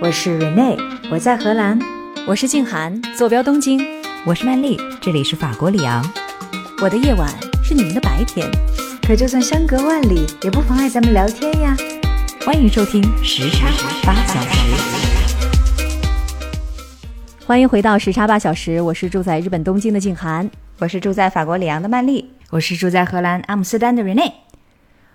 我是 Rene，我在荷兰；我是静涵，坐标东京；我是曼丽，这里是法国里昂。我的夜晚是你们的白天，可就算相隔万里，也不妨碍咱们聊天呀。欢迎收听时差八小时。欢迎回到时差八小时，我是住在日本东京的静涵，我是住在法国里昂的曼丽，我是住在荷兰阿姆斯特丹的 Rene。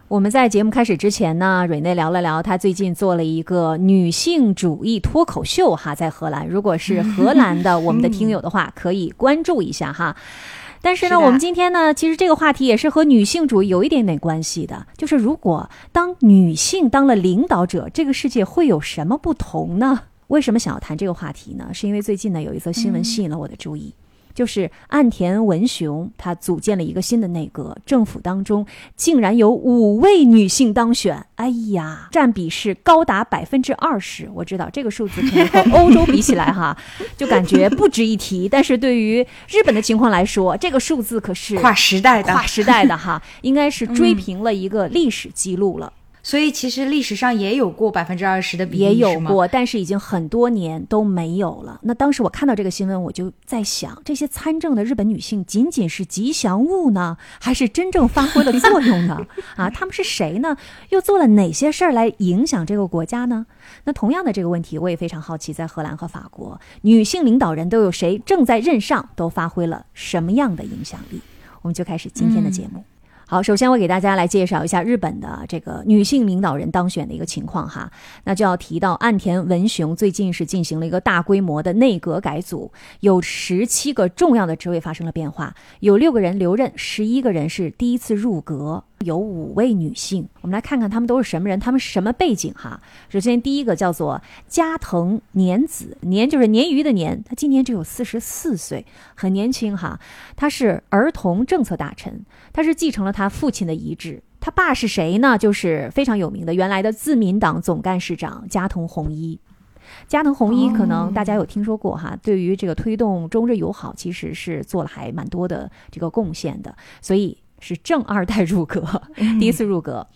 我们在节目开始之前呢，蕊内聊了聊她最近做了一个女性主义脱口秀哈，在荷兰。如果是 荷兰的我们的听友的话，可以关注一下哈。但是呢，我们今天呢，其实这个话题也是和女性主义有一点点关系的，就是如果当女性当了领导者，这个世界会有什么不同呢？为什么想要谈这个话题呢？是因为最近呢，有一则新闻吸引了我的注意。就是岸田文雄，他组建了一个新的内阁，政府当中竟然有五位女性当选，哎呀，占比是高达百分之二十。我知道这个数字可能和欧洲比起来哈，就感觉不值一提，但是对于日本的情况来说，这个数字可是跨时代的，跨时代的哈，应该是追平了一个历史记录了。所以其实历史上也有过百分之二十的比例，也有过，但是已经很多年都没有了。那当时我看到这个新闻，我就在想，这些参政的日本女性仅仅是吉祥物呢，还是真正发挥了作用呢？啊，他们是谁呢？又做了哪些事儿来影响这个国家呢？那同样的这个问题，我也非常好奇，在荷兰和法国，女性领导人都有谁正在任上，都发挥了什么样的影响力？我们就开始今天的节目。好，首先我给大家来介绍一下日本的这个女性领导人当选的一个情况哈，那就要提到岸田文雄最近是进行了一个大规模的内阁改组，有十七个重要的职位发生了变化，有六个人留任，十一个人是第一次入阁。有五位女性，我们来看看她们都是什么人，她们是什么背景哈。首先，第一个叫做加藤年子，年就是鲶鱼的年，她今年只有四十四岁，很年轻哈。她是儿童政策大臣，她是继承了她父亲的遗志。她爸是谁呢？就是非常有名的原来的自民党总干事长加藤弘一。加藤弘一可能大家有听说过哈，对于这个推动中日友好，其实是做了还蛮多的这个贡献的，所以。是正二代入阁，第一次入阁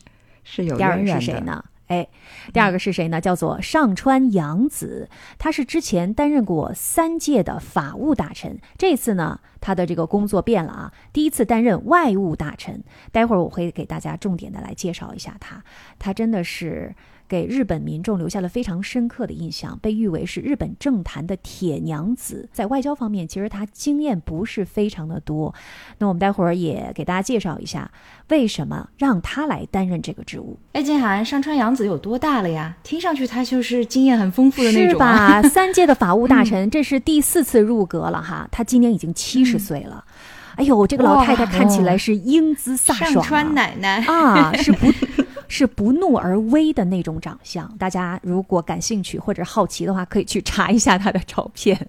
是有第二个是谁呢？哎，第二个是谁呢？叫做上川洋子，他是之前担任过三届的法务大臣，这次呢，他的这个工作变了啊，第一次担任外务大臣。待会儿我会给大家重点的来介绍一下他，他真的是。给日本民众留下了非常深刻的印象，被誉为是日本政坛的铁娘子。在外交方面，其实她经验不是非常的多。那我们待会儿也给大家介绍一下，为什么让她来担任这个职务。哎，金涵，上川洋子有多大了呀？听上去她就是经验很丰富的那种，是吧？三届的法务大臣，这是第四次入阁了哈。她今年已经七十岁了。哎呦，这个老太太看起来是英姿飒爽，上川奶奶啊，是不？是不怒而威的那种长相，大家如果感兴趣或者好奇的话，可以去查一下他的照片。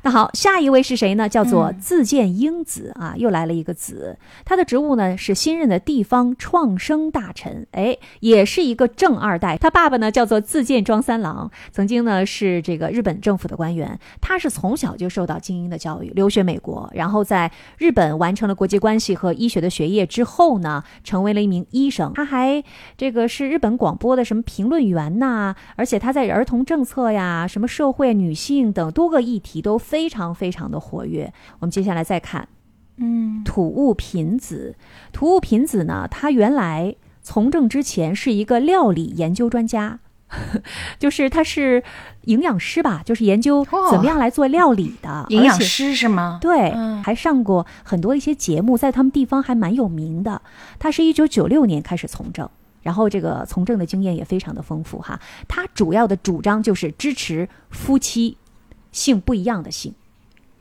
那好，下一位是谁呢？叫做自见英子啊，又来了一个子。他的职务呢是新任的地方创生大臣，哎，也是一个正二代。他爸爸呢叫做自见庄三郎，曾经呢是这个日本政府的官员。他是从小就受到精英的教育，留学美国，然后在日本完成了国际关系和医学的学业之后呢，成为了一名医生。他还这。这个是日本广播的什么评论员呐？而且他在儿童政策呀、什么社会、女性等多个议题都非常非常的活跃。我们接下来再看，嗯，土物品子。土物品子呢，他原来从政之前是一个料理研究专家，就是他是营养师吧，就是研究怎么样来做料理的。营养师是吗？对，还上过很多一些节目，在他们地方还蛮有名的。他是一九九六年开始从政。然后这个从政的经验也非常的丰富哈，他主要的主张就是支持夫妻性不一样的性，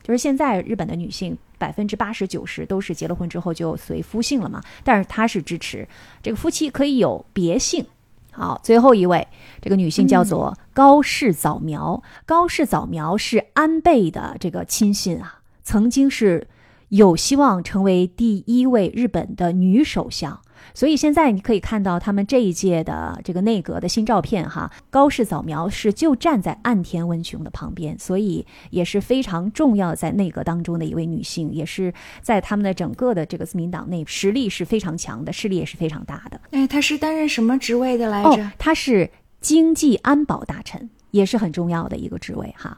就是现在日本的女性百分之八十九十都是结了婚之后就随夫姓了嘛，但是他是支持这个夫妻可以有别姓。好，最后一位这个女性叫做高氏早苗，高氏早苗是安倍的这个亲信啊，曾经是有希望成为第一位日本的女首相。所以现在你可以看到他们这一届的这个内阁的新照片哈，高市早苗是就站在岸田文雄的旁边，所以也是非常重要在内阁当中的一位女性，也是在他们的整个的这个自民党内实力是非常强的，势力也是非常大的。哎，她是担任什么职位的来着？她是经济安保大臣。也是很重要的一个职位哈。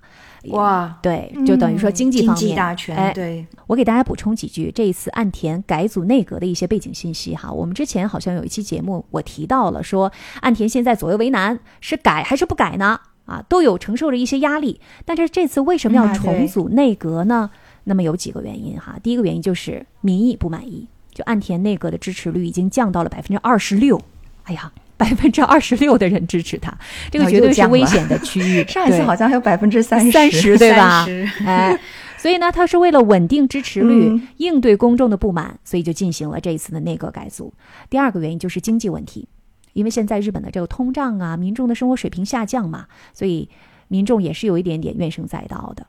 哇，对，就等于说经济方面，经济大权，哎，对，我给大家补充几句这一次岸田改组内阁的一些背景信息哈。我们之前好像有一期节目我提到了，说岸田现在左右为难，是改还是不改呢？啊，都有承受着一些压力。但是这次为什么要重组内阁呢？那么有几个原因哈。第一个原因就是民意不满意，就岸田内阁的支持率已经降到了百分之二十六。哎呀。百分之二十六的人支持他，这个绝对是危险的区域。上一次好像还有百分之三十，三十对吧？哎，所以呢，他是为了稳定支持率，应对公众的不满，所以就进行了这一次的内阁改组。第二个原因就是经济问题，因为现在日本的这个通胀啊，民众的生活水平下降嘛，所以民众也是有一点点怨声载道的。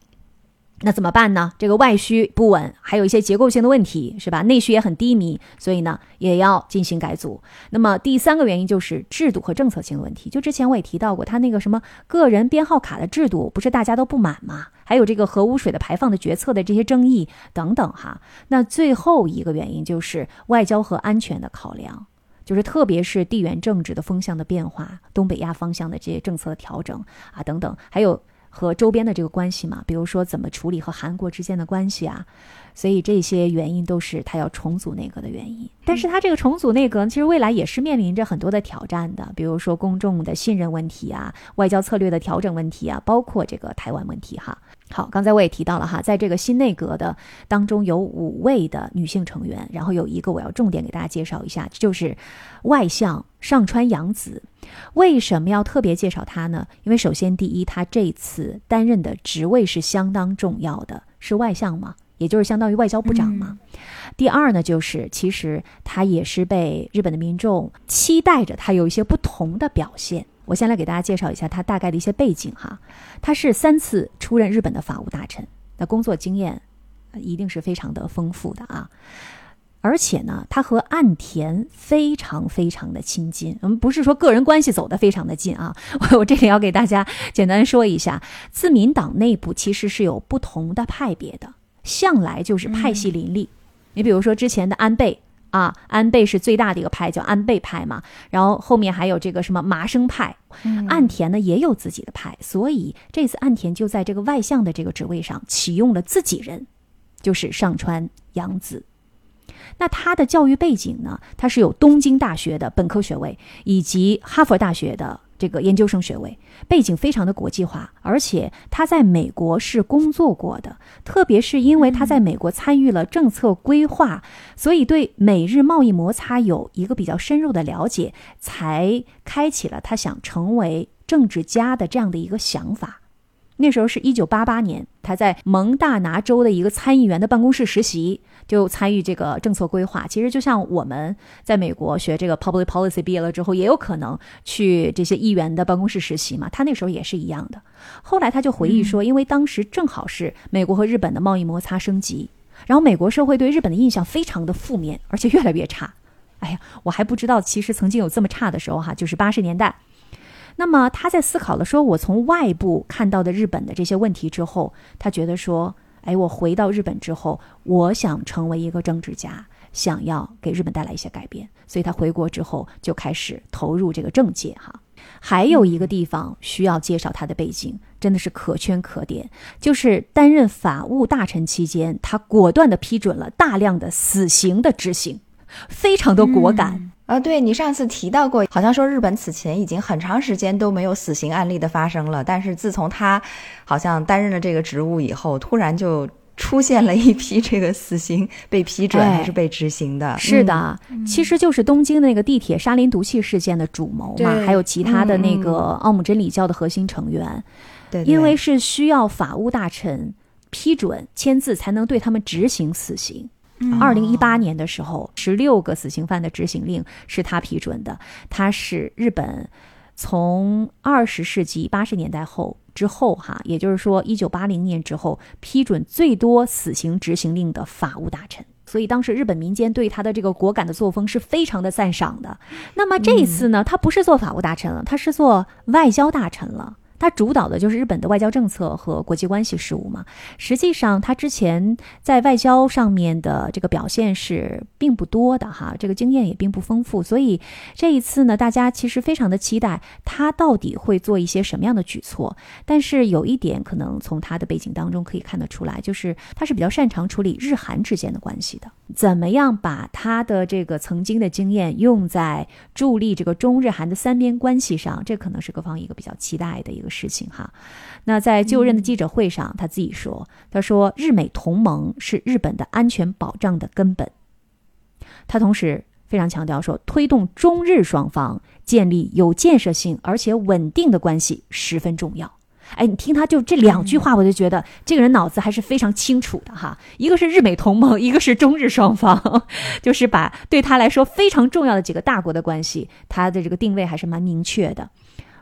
那怎么办呢？这个外需不稳，还有一些结构性的问题，是吧？内需也很低迷，所以呢，也要进行改组。那么第三个原因就是制度和政策性的问题。就之前我也提到过，他那个什么个人编号卡的制度，不是大家都不满吗？还有这个核污水的排放的决策的这些争议等等哈。那最后一个原因就是外交和安全的考量，就是特别是地缘政治的风向的变化，东北亚方向的这些政策的调整啊等等，还有。和周边的这个关系嘛，比如说怎么处理和韩国之间的关系啊，所以这些原因都是他要重组内阁的原因。但是他这个重组内阁，其实未来也是面临着很多的挑战的，比如说公众的信任问题啊，外交策略的调整问题啊，包括这个台湾问题哈。好，刚才我也提到了哈，在这个新内阁的当中有五位的女性成员，然后有一个我要重点给大家介绍一下，就是外相上川阳子。为什么要特别介绍他呢？因为首先第一，他这次担任的职位是相当重要的，是外相嘛，也就是相当于外交部长嘛。第二呢，就是其实他也是被日本的民众期待着，他有一些不同的表现。我先来给大家介绍一下他大概的一些背景哈，他是三次出任日本的法务大臣，那工作经验一定是非常的丰富的啊，而且呢，他和岸田非常非常的亲近，我们不是说个人关系走得非常的近啊，我我这里要给大家简单说一下，自民党内部其实是有不同的派别的，向来就是派系林立，你比如说之前的安倍。啊，安倍是最大的一个派，叫安倍派嘛。然后后面还有这个什么麻生派，岸田呢也有自己的派，所以这次岸田就在这个外相的这个职位上启用了自己人，就是上川洋子。那他的教育背景呢，他是有东京大学的本科学位，以及哈佛大学的。这个研究生学位背景非常的国际化，而且他在美国是工作过的，特别是因为他在美国参与了政策规划，所以对美日贸易摩擦有一个比较深入的了解，才开启了他想成为政治家的这样的一个想法。那时候是一九八八年，他在蒙大拿州的一个参议员的办公室实习，就参与这个政策规划。其实就像我们在美国学这个 public policy 毕业了之后，也有可能去这些议员的办公室实习嘛。他那时候也是一样的。后来他就回忆说，因为当时正好是美国和日本的贸易摩擦升级，然后美国社会对日本的印象非常的负面，而且越来越差。哎呀，我还不知道，其实曾经有这么差的时候哈，就是八十年代。那么他在思考了，说我从外部看到的日本的这些问题之后，他觉得说，哎，我回到日本之后，我想成为一个政治家，想要给日本带来一些改变，所以他回国之后就开始投入这个政界哈。还有一个地方需要介绍他的背景，真的是可圈可点，就是担任法务大臣期间，他果断的批准了大量的死刑的执行，非常的果敢。啊，对你上次提到过，好像说日本此前已经很长时间都没有死刑案例的发生了，但是自从他好像担任了这个职务以后，突然就出现了一批这个死刑被批准还是被执行的。是的，其实就是东京那个地铁沙林毒气事件的主谋嘛，还有其他的那个奥姆真理教的核心成员，对，因为是需要法务大臣批准签字才能对他们执行死刑。二零一八年的时候，十六个死刑犯的执行令是他批准的。他是日本从二十世纪八十年代后之后，哈，也就是说一九八零年之后批准最多死刑执行令的法务大臣。所以当时日本民间对他的这个果敢的作风是非常的赞赏的。那么这一次呢，他不是做法务大臣了，他是做外交大臣了。他主导的就是日本的外交政策和国际关系事务嘛。实际上，他之前在外交上面的这个表现是并不多的哈，这个经验也并不丰富。所以这一次呢，大家其实非常的期待他到底会做一些什么样的举措。但是有一点可能从他的背景当中可以看得出来，就是他是比较擅长处理日韩之间的关系的。怎么样把他的这个曾经的经验用在助力这个中日韩的三边关系上？这可能是各方一个比较期待的一个事情哈。那在就任的记者会上，他自己说：“他说日美同盟是日本的安全保障的根本。”他同时非常强调说，推动中日双方建立有建设性而且稳定的关系十分重要。哎，你听他就这两句话，我就觉得这个人脑子还是非常清楚的哈。一个是日美同盟，一个是中日双方，就是把对他来说非常重要的几个大国的关系，他的这个定位还是蛮明确的。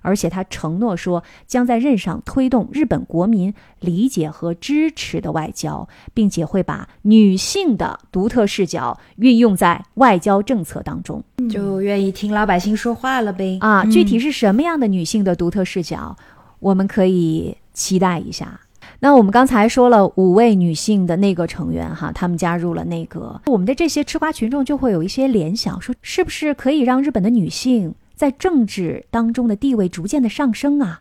而且他承诺说，将在任上推动日本国民理解和支持的外交，并且会把女性的独特视角运用在外交政策当中，就愿意听老百姓说话了呗。啊，具体是什么样的女性的独特视角？我们可以期待一下。那我们刚才说了五位女性的内阁成员，哈，她们加入了内阁，我们的这些吃瓜群众就会有一些联想，说是不是可以让日本的女性在政治当中的地位逐渐的上升啊？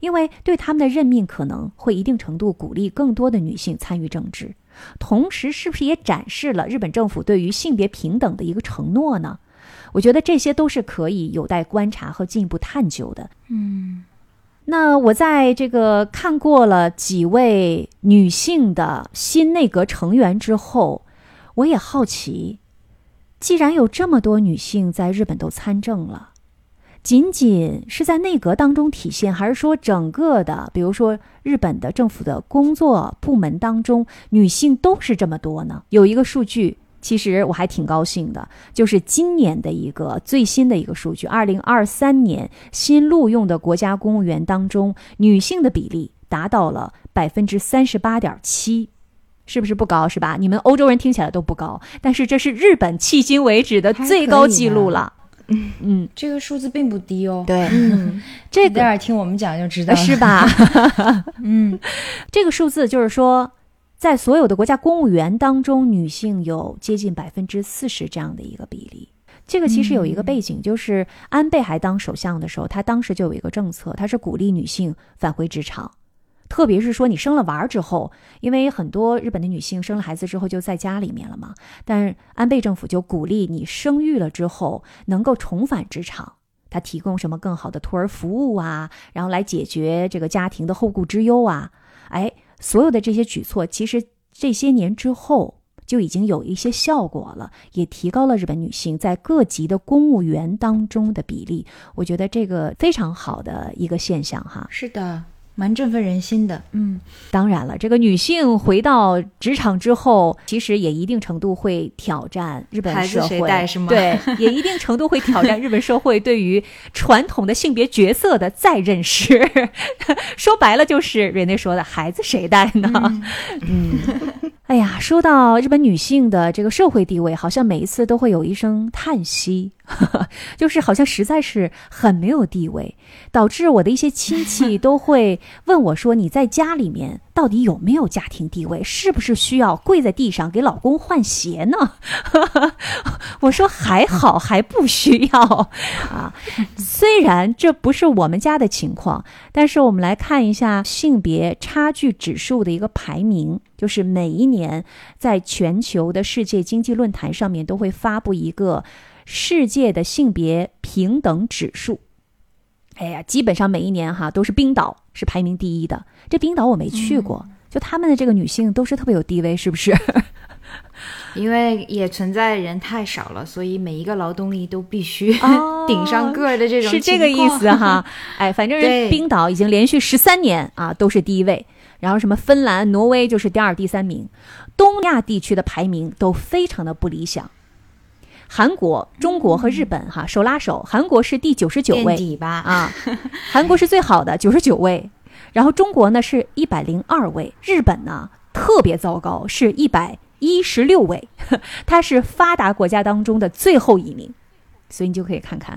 因为对他们的任命可能会一定程度鼓励更多的女性参与政治，同时是不是也展示了日本政府对于性别平等的一个承诺呢？我觉得这些都是可以有待观察和进一步探究的。嗯。那我在这个看过了几位女性的新内阁成员之后，我也好奇，既然有这么多女性在日本都参政了，仅仅是在内阁当中体现，还是说整个的，比如说日本的政府的工作部门当中，女性都是这么多呢？有一个数据。其实我还挺高兴的，就是今年的一个最新的一个数据，二零二三年新录用的国家公务员当中，女性的比例达到了百分之三十八点七，是不是不高？是吧？你们欧洲人听起来都不高，但是这是日本迄今为止的最高纪录了。嗯嗯，这个数字并不低哦。对，嗯，这待会儿听我们讲就知道是吧？嗯，这个数字就是说。在所有的国家公务员当中，女性有接近百分之四十这样的一个比例。这个其实有一个背景，就是安倍还当首相的时候，他当时就有一个政策，他是鼓励女性返回职场，特别是说你生了娃儿之后，因为很多日本的女性生了孩子之后就在家里面了嘛。但是安倍政府就鼓励你生育了之后能够重返职场，他提供什么更好的托儿服务啊，然后来解决这个家庭的后顾之忧啊，哎。所有的这些举措，其实这些年之后就已经有一些效果了，也提高了日本女性在各级的公务员当中的比例。我觉得这个非常好的一个现象哈。是的。蛮振奋人心的，嗯，当然了，这个女性回到职场之后，其实也一定程度会挑战日本社会，是吗？对，也一定程度会挑战日本社会对于传统的性别角色的再认识。说白了，就是瑞内说的孩子谁带呢？嗯，哎呀，说到日本女性的这个社会地位，好像每一次都会有一声叹息。就是好像实在是很没有地位，导致我的一些亲戚 都会问我说：“你在家里面到底有没有家庭地位？是不是需要跪在地上给老公换鞋呢？” 我说：“还好，还不需要啊。”虽然这不是我们家的情况，但是我们来看一下性别差距指数的一个排名，就是每一年在全球的世界经济论坛上面都会发布一个。世界的性别平等指数，哎呀，基本上每一年哈都是冰岛是排名第一的。这冰岛我没去过，就他们的这个女性都是特别有地位，是不是？因为也存在人太少了，所以每一个劳动力都必须 顶上个的这种是这个意思哈。哎，反正冰岛已经连续十三年啊都是第一位，然后什么芬兰、挪威就是第二、第三名，东亚地区的排名都非常的不理想。韩国、中国和日本哈手拉手，韩国是第九十九位。啊，韩国是最好的 九十九位，然后中国呢是一百零二位，日本呢特别糟糕，是一百一十六位，它是发达国家当中的最后一名，所以你就可以看看，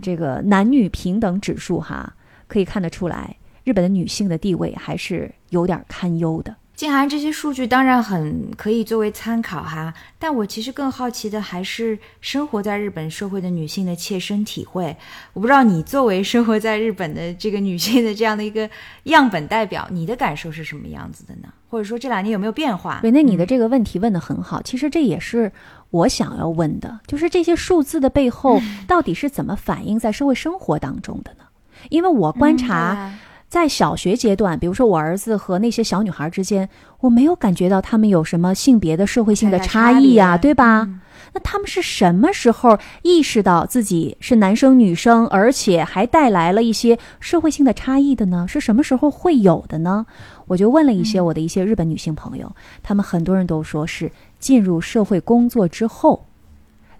这个男女平等指数哈，可以看得出来，日本的女性的地位还是有点堪忧的。静涵，这些数据当然很可以作为参考哈，但我其实更好奇的还是生活在日本社会的女性的切身体会。我不知道你作为生活在日本的这个女性的这样的一个样本代表，你的感受是什么样子的呢？或者说这两年有没有变化？对，那你的这个问题问得很好，其实这也是我想要问的，就是这些数字的背后到底是怎么反映在社会生活当中的呢？因为我观察。在小学阶段，比如说我儿子和那些小女孩之间，我没有感觉到他们有什么性别的社会性的差异呀，对吧？那他们是什么时候意识到自己是男生女生，而且还带来了一些社会性的差异的呢？是什么时候会有的呢？我就问了一些我的一些日本女性朋友，他们很多人都说是进入社会工作之后，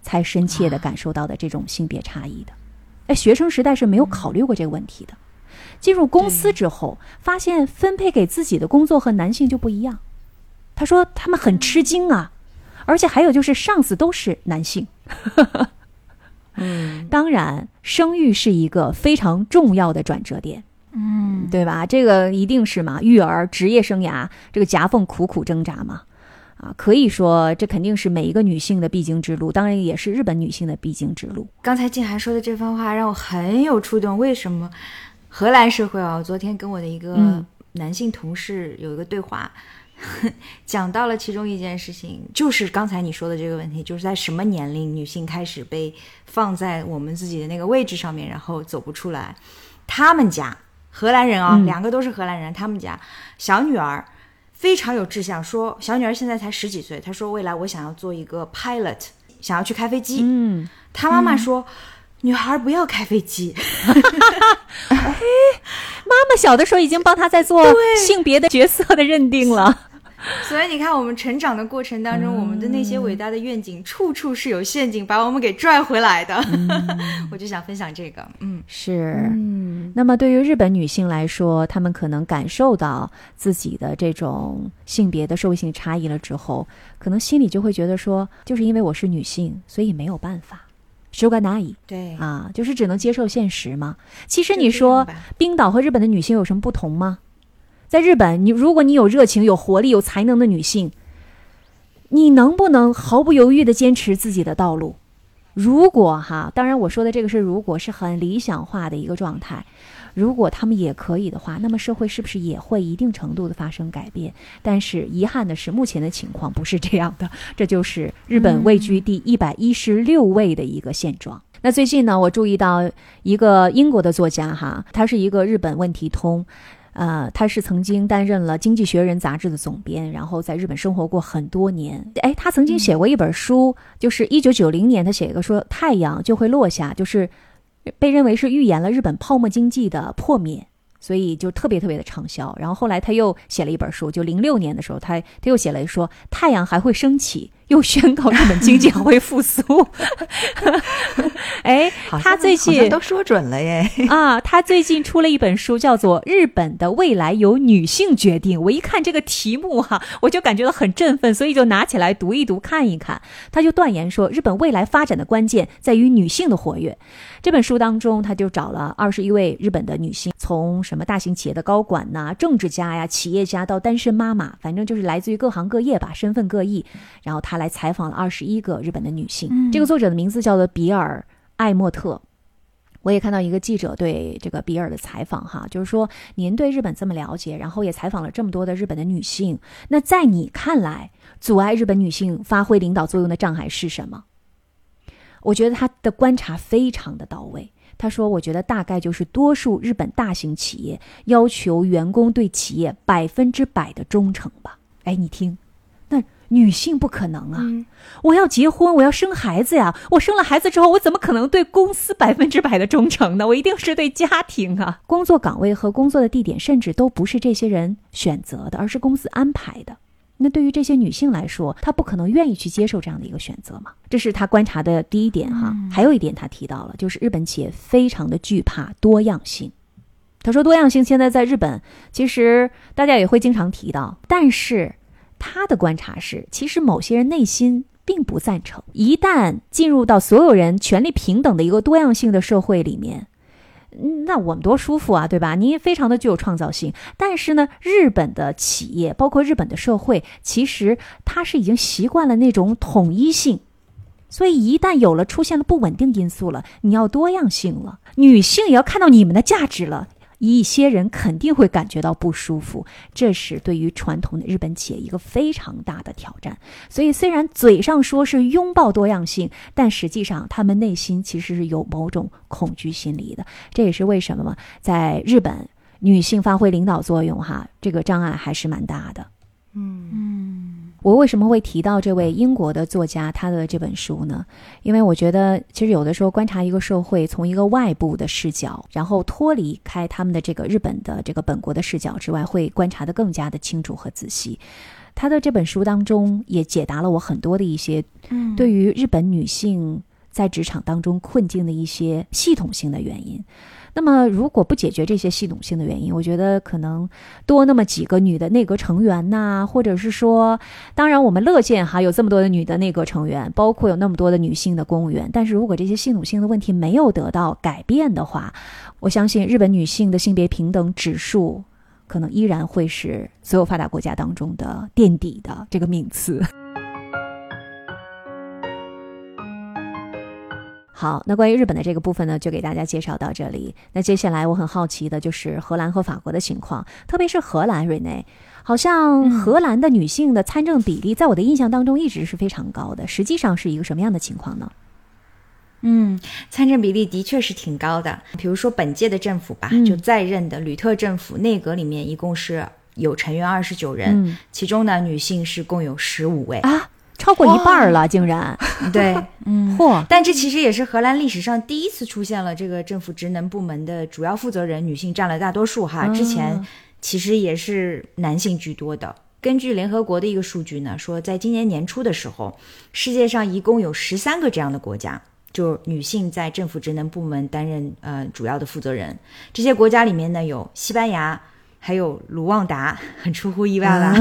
才深切的感受到的这种性别差异的。哎，学生时代是没有考虑过这个问题的。进入公司之后，发现分配给自己的工作和男性就不一样。他说他们很吃惊啊，而且还有就是上司都是男性。嗯，当然，生育是一个非常重要的转折点。嗯，对吧？这个一定是嘛，育儿、职业生涯这个夹缝苦苦挣扎嘛。啊，可以说这肯定是每一个女性的必经之路，当然也是日本女性的必经之路。刚才静涵说的这番话让我很有触动，为什么？荷兰社会啊，昨天跟我的一个男性同事有一个对话，讲到了其中一件事情，就是刚才你说的这个问题，就是在什么年龄女性开始被放在我们自己的那个位置上面，然后走不出来。他们家荷兰人啊，两个都是荷兰人，他们家小女儿非常有志向，说小女儿现在才十几岁，她说未来我想要做一个 pilot，想要去开飞机。嗯，她妈妈说。女孩不要开飞机。哎，妈妈小的时候已经帮她在做性别的角色的认定了。所以你看，我们成长的过程当中，我们的那些伟大的愿景，处处是有陷阱，把我们给拽回来的。我就想分享这个。嗯，是。嗯，那么对于日本女性来说，她们可能感受到自己的这种性别的社会性差异了之后，可能心里就会觉得说，就是因为我是女性，所以没有办法。修改哪里？对啊，就是只能接受现实嘛。其实你说冰岛和日本的女性有什么不同吗？在日本，你如果你有热情、有活力、有才能的女性，你能不能毫不犹豫的坚持自己的道路？如果哈，当然我说的这个是如果是很理想化的一个状态。如果他们也可以的话，那么社会是不是也会一定程度的发生改变？但是遗憾的是，目前的情况不是这样的。这就是日本位居第一百一十六位的一个现状。那最近呢，我注意到一个英国的作家哈，他是一个日本问题通，呃，他是曾经担任了《经济学人》杂志的总编，然后在日本生活过很多年。哎，他曾经写过一本书，就是一九九零年他写一个说太阳就会落下，就是。被认为是预言了日本泡沫经济的破灭，所以就特别特别的畅销。然后后来他又写了一本书，就零六年的时候，他他又写了说太阳还会升起。又宣告日本经济 会复苏，哎，他最近都说准了耶！啊，他最近出了一本书，叫做《日本的未来由女性决定》。我一看这个题目哈，我就感觉到很振奋，所以就拿起来读一读，看一看。他就断言说，日本未来发展的关键在于女性的活跃。这本书当中，他就找了二十一位日本的女性，从什么大型企业的高管呐、政治家呀、企业家到单身妈妈，反正就是来自于各行各业吧，身份各异。然后他。他来采访了二十一个日本的女性，这个作者的名字叫做比尔艾莫特。我也看到一个记者对这个比尔的采访，哈，就是说您对日本这么了解，然后也采访了这么多的日本的女性，那在你看来，阻碍日本女性发挥领导作用的障碍是什么？我觉得他的观察非常的到位。他说：“我觉得大概就是多数日本大型企业要求员工对企业百分之百的忠诚吧。”哎，你听。女性不可能啊！我要结婚，我要生孩子呀！我生了孩子之后，我怎么可能对公司百分之百的忠诚呢？我一定是对家庭啊！工作岗位和工作的地点，甚至都不是这些人选择的，而是公司安排的。那对于这些女性来说，她不可能愿意去接受这样的一个选择嘛？这是她观察的第一点哈。还有一点，她提到了，就是日本企业非常的惧怕多样性。他说，多样性现在在日本，其实大家也会经常提到，但是。他的观察是，其实某些人内心并不赞成。一旦进入到所有人权利平等的一个多样性的社会里面，那我们多舒服啊，对吧？你也非常的具有创造性。但是呢，日本的企业，包括日本的社会，其实它是已经习惯了那种统一性。所以，一旦有了出现了不稳定因素了，你要多样性了，女性也要看到你们的价值了，一些人肯定会感觉到不舒服，这是对于传统的日本企业一个非常大的挑战。所以，虽然嘴上说是拥抱多样性，但实际上他们内心其实是有某种恐惧心理的。这也是为什么嘛，在日本女性发挥领导作用，哈，这个障碍还是蛮大的。我为什么会提到这位英国的作家他的这本书呢？因为我觉得，其实有的时候观察一个社会，从一个外部的视角，然后脱离开他们的这个日本的这个本国的视角之外，会观察得更加的清楚和仔细。他的这本书当中也解答了我很多的一些对于日本女性在职场当中困境的一些系统性的原因。那么，如果不解决这些系统性的原因，我觉得可能多那么几个女的内阁成员呐，或者是说，当然我们乐见哈有这么多的女的内阁成员，包括有那么多的女性的公务员。但是如果这些系统性的问题没有得到改变的话，我相信日本女性的性别平等指数可能依然会是所有发达国家当中的垫底的这个名次。好，那关于日本的这个部分呢，就给大家介绍到这里。那接下来我很好奇的就是荷兰和法国的情况，特别是荷兰，瑞内，好像荷兰的女性的参政比例，在我的印象当中一直是非常高的。实际上是一个什么样的情况呢？嗯，参政比例的确是挺高的。比如说本届的政府吧，就在任的吕特政府内阁里面一共是有成员二十九人，其中呢女性是共有十五位啊。超过一半了，竟然 对，嗯，嚯！但这其实也是荷兰历史上第一次出现了这个政府职能部门的主要负责人女性占了大多数哈。之前其实也是男性居多的。根据联合国的一个数据呢，说在今年年初的时候，世界上一共有十三个这样的国家，就女性在政府职能部门担任呃主要的负责人。这些国家里面呢，有西班牙，还有卢旺达，很出乎意外啦，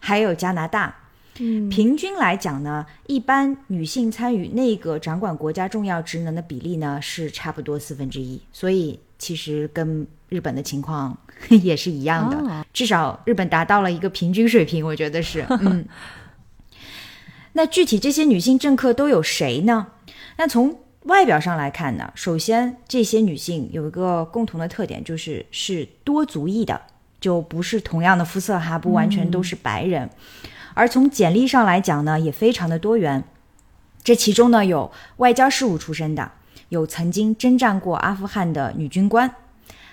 还有加拿大。平均来讲呢，一般女性参与内阁掌管国家重要职能的比例呢是差不多四分之一，所以其实跟日本的情况 也是一样的，至少日本达到了一个平均水平，我觉得是。嗯，那具体这些女性政客都有谁呢？那从外表上来看呢，首先这些女性有一个共同的特点，就是是多族裔的，就不是同样的肤色哈，不完全都是白人。而从简历上来讲呢，也非常的多元。这其中呢，有外交事务出身的，有曾经征战过阿富汗的女军官，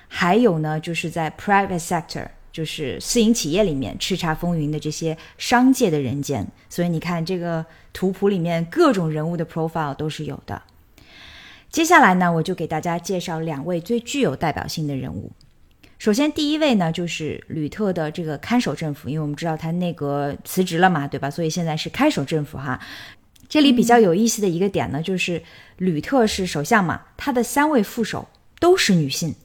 还有呢，就是在 private sector，就是私营企业里面叱咤风云的这些商界的人间。所以你看这个图谱里面各种人物的 profile 都是有的。接下来呢，我就给大家介绍两位最具有代表性的人物。首先，第一位呢，就是吕特的这个看守政府，因为我们知道他内阁辞职了嘛，对吧？所以现在是看守政府哈。这里比较有意思的一个点呢，就是吕特是首相嘛，他的三位副手都是女性，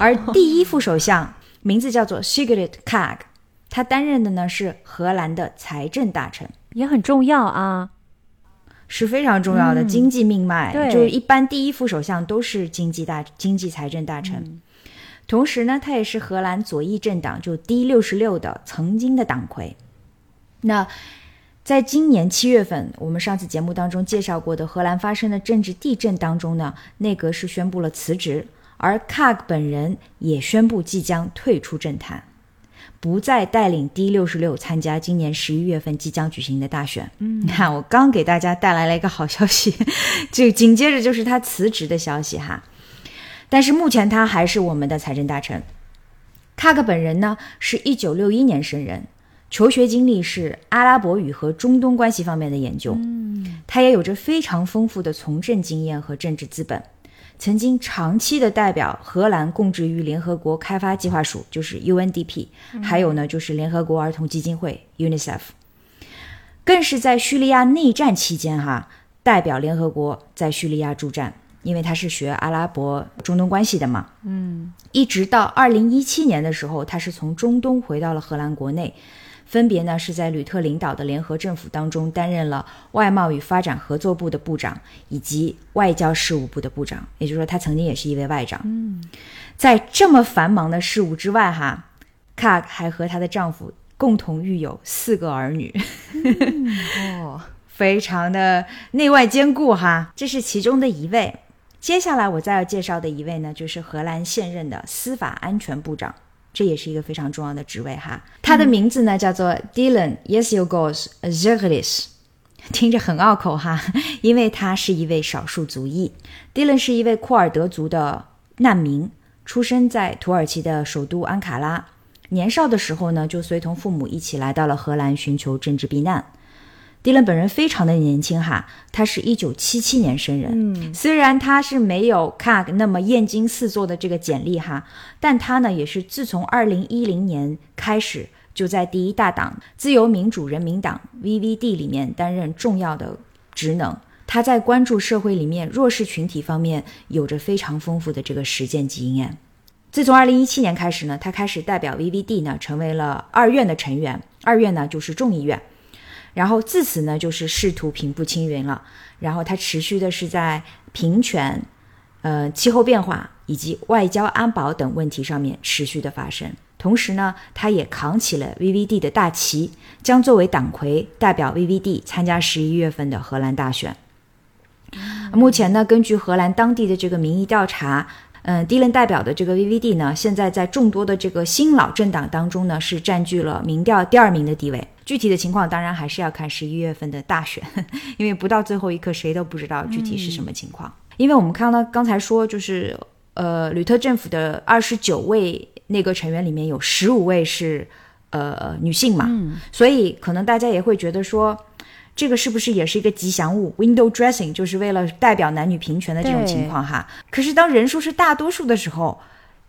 而第一副首相名字叫做 Sigrid Kaag，他担任的呢是荷兰的财政大臣，也很重要啊，是非常重要的经济命脉。对就是一般第一副首相都是经济大、经济财政大臣。同时呢，他也是荷兰左翼政党就 D 六十六的曾经的党魁。那在今年七月份，我们上次节目当中介绍过的荷兰发生的政治地震当中呢，内阁是宣布了辞职，而 Kag 本人也宣布即将退出政坛，不再带领 D 六十六参加今年十一月份即将举行的大选。嗯，你看我刚给大家带来了一个好消息，就紧接着就是他辞职的消息哈。但是目前他还是我们的财政大臣。卡克本人呢，是一九六一年生人，求学经历是阿拉伯语和中东关系方面的研究。嗯，他也有着非常丰富的从政经验和政治资本，曾经长期的代表荷兰供职于联合国开发计划署，就是 UNDP，还有呢就是联合国儿童基金会 UNICEF，更是在叙利亚内战期间哈，代表联合国在叙利亚助战。因为他是学阿拉伯中东关系的嘛，嗯，一直到二零一七年的时候，他是从中东回到了荷兰国内，分别呢是在吕特领导的联合政府当中担任了外贸与发展合作部的部长以及外交事务部的部长，也就是说他曾经也是一位外长。嗯，在这么繁忙的事务之外，哈，卡还和她的丈夫共同育有四个儿女。哦，非常的内外兼顾哈，这是其中的一位。接下来我再要介绍的一位呢，就是荷兰现任的司法安全部长，这也是一个非常重要的职位哈。他的名字呢叫做 Dylan Yesigos zerglis 听着很拗口哈，因为他是一位少数族裔。Dylan 是一位库尔德族的难民，出生在土耳其的首都安卡拉。年少的时候呢，就随同父母一起来到了荷兰寻求政治避难。迪伦本人非常的年轻哈，他是一九七七年生人。嗯，虽然他是没有卡那么艳惊四座的这个简历哈，但他呢也是自从二零一零年开始就在第一大党自由民主人民党 VVD 里面担任重要的职能。他在关注社会里面弱势群体方面有着非常丰富的这个实践经验。自从二零一七年开始呢，他开始代表 VVD 呢成为了二院的成员。二院呢就是众议院。然后自此呢，就是仕途平步青云了。然后他持续的是在平权、呃气候变化以及外交安保等问题上面持续的发生。同时呢，他也扛起了 VVD 的大旗，将作为党魁代表 VVD 参加十一月份的荷兰大选。目前呢，根据荷兰当地的这个民意调查。嗯，迪伦代表的这个 VVD 呢，现在在众多的这个新老政党当中呢，是占据了民调第二名的地位。具体的情况当然还是要看十一月份的大选，因为不到最后一刻，谁都不知道具体是什么情况。因为我们看到刚才说，就是呃，吕特政府的二十九位内阁成员里面有十五位是呃女性嘛，所以可能大家也会觉得说。这个是不是也是一个吉祥物？Window dressing 就是为了代表男女平权的这种情况哈。可是当人数是大多数的时候，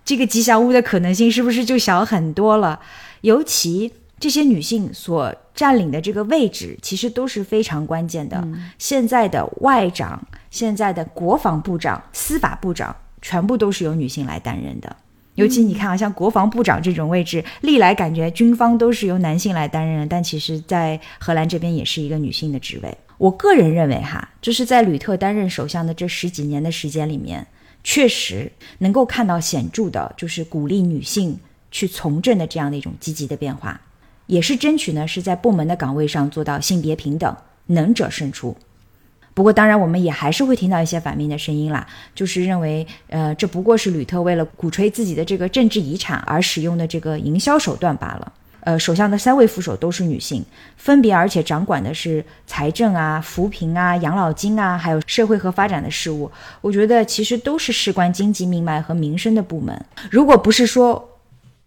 这个吉祥物的可能性是不是就小很多了？尤其这些女性所占领的这个位置，其实都是非常关键的。现在的外长、现在的国防部长、司法部长，全部都是由女性来担任的。尤其你看啊，像国防部长这种位置，历来感觉军方都是由男性来担任，但其实，在荷兰这边也是一个女性的职位。我个人认为哈，就是在吕特担任首相的这十几年的时间里面，确实能够看到显著的，就是鼓励女性去从政的这样的一种积极的变化，也是争取呢是在部门的岗位上做到性别平等，能者胜出。不过，当然，我们也还是会听到一些反面的声音啦，就是认为，呃，这不过是吕特为了鼓吹自己的这个政治遗产而使用的这个营销手段罢了。呃，首相的三位副手都是女性，分别而且掌管的是财政啊、扶贫啊、养老金啊，还有社会和发展的事务。我觉得其实都是事关经济命脉和民生的部门。如果不是说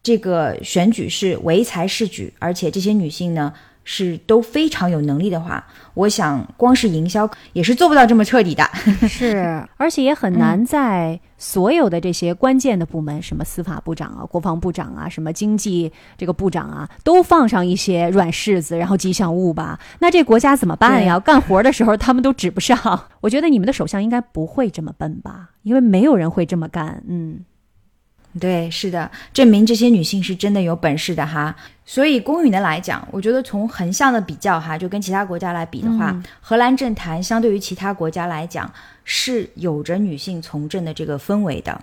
这个选举是唯才是举，而且这些女性呢？是都非常有能力的话，我想光是营销也是做不到这么彻底的。是，而且也很难在所有的这些关键的部门，什么司法部长啊、国防部长啊、什么经济这个部长啊，都放上一些软柿子，然后吉祥物吧。那这国家怎么办呀？干活的时候他们都指不上。我觉得你们的首相应该不会这么笨吧？因为没有人会这么干。嗯。对，是的，证明这些女性是真的有本事的哈。所以公允的来讲，我觉得从横向的比较哈，就跟其他国家来比的话，荷兰政坛相对于其他国家来讲是有着女性从政的这个氛围的。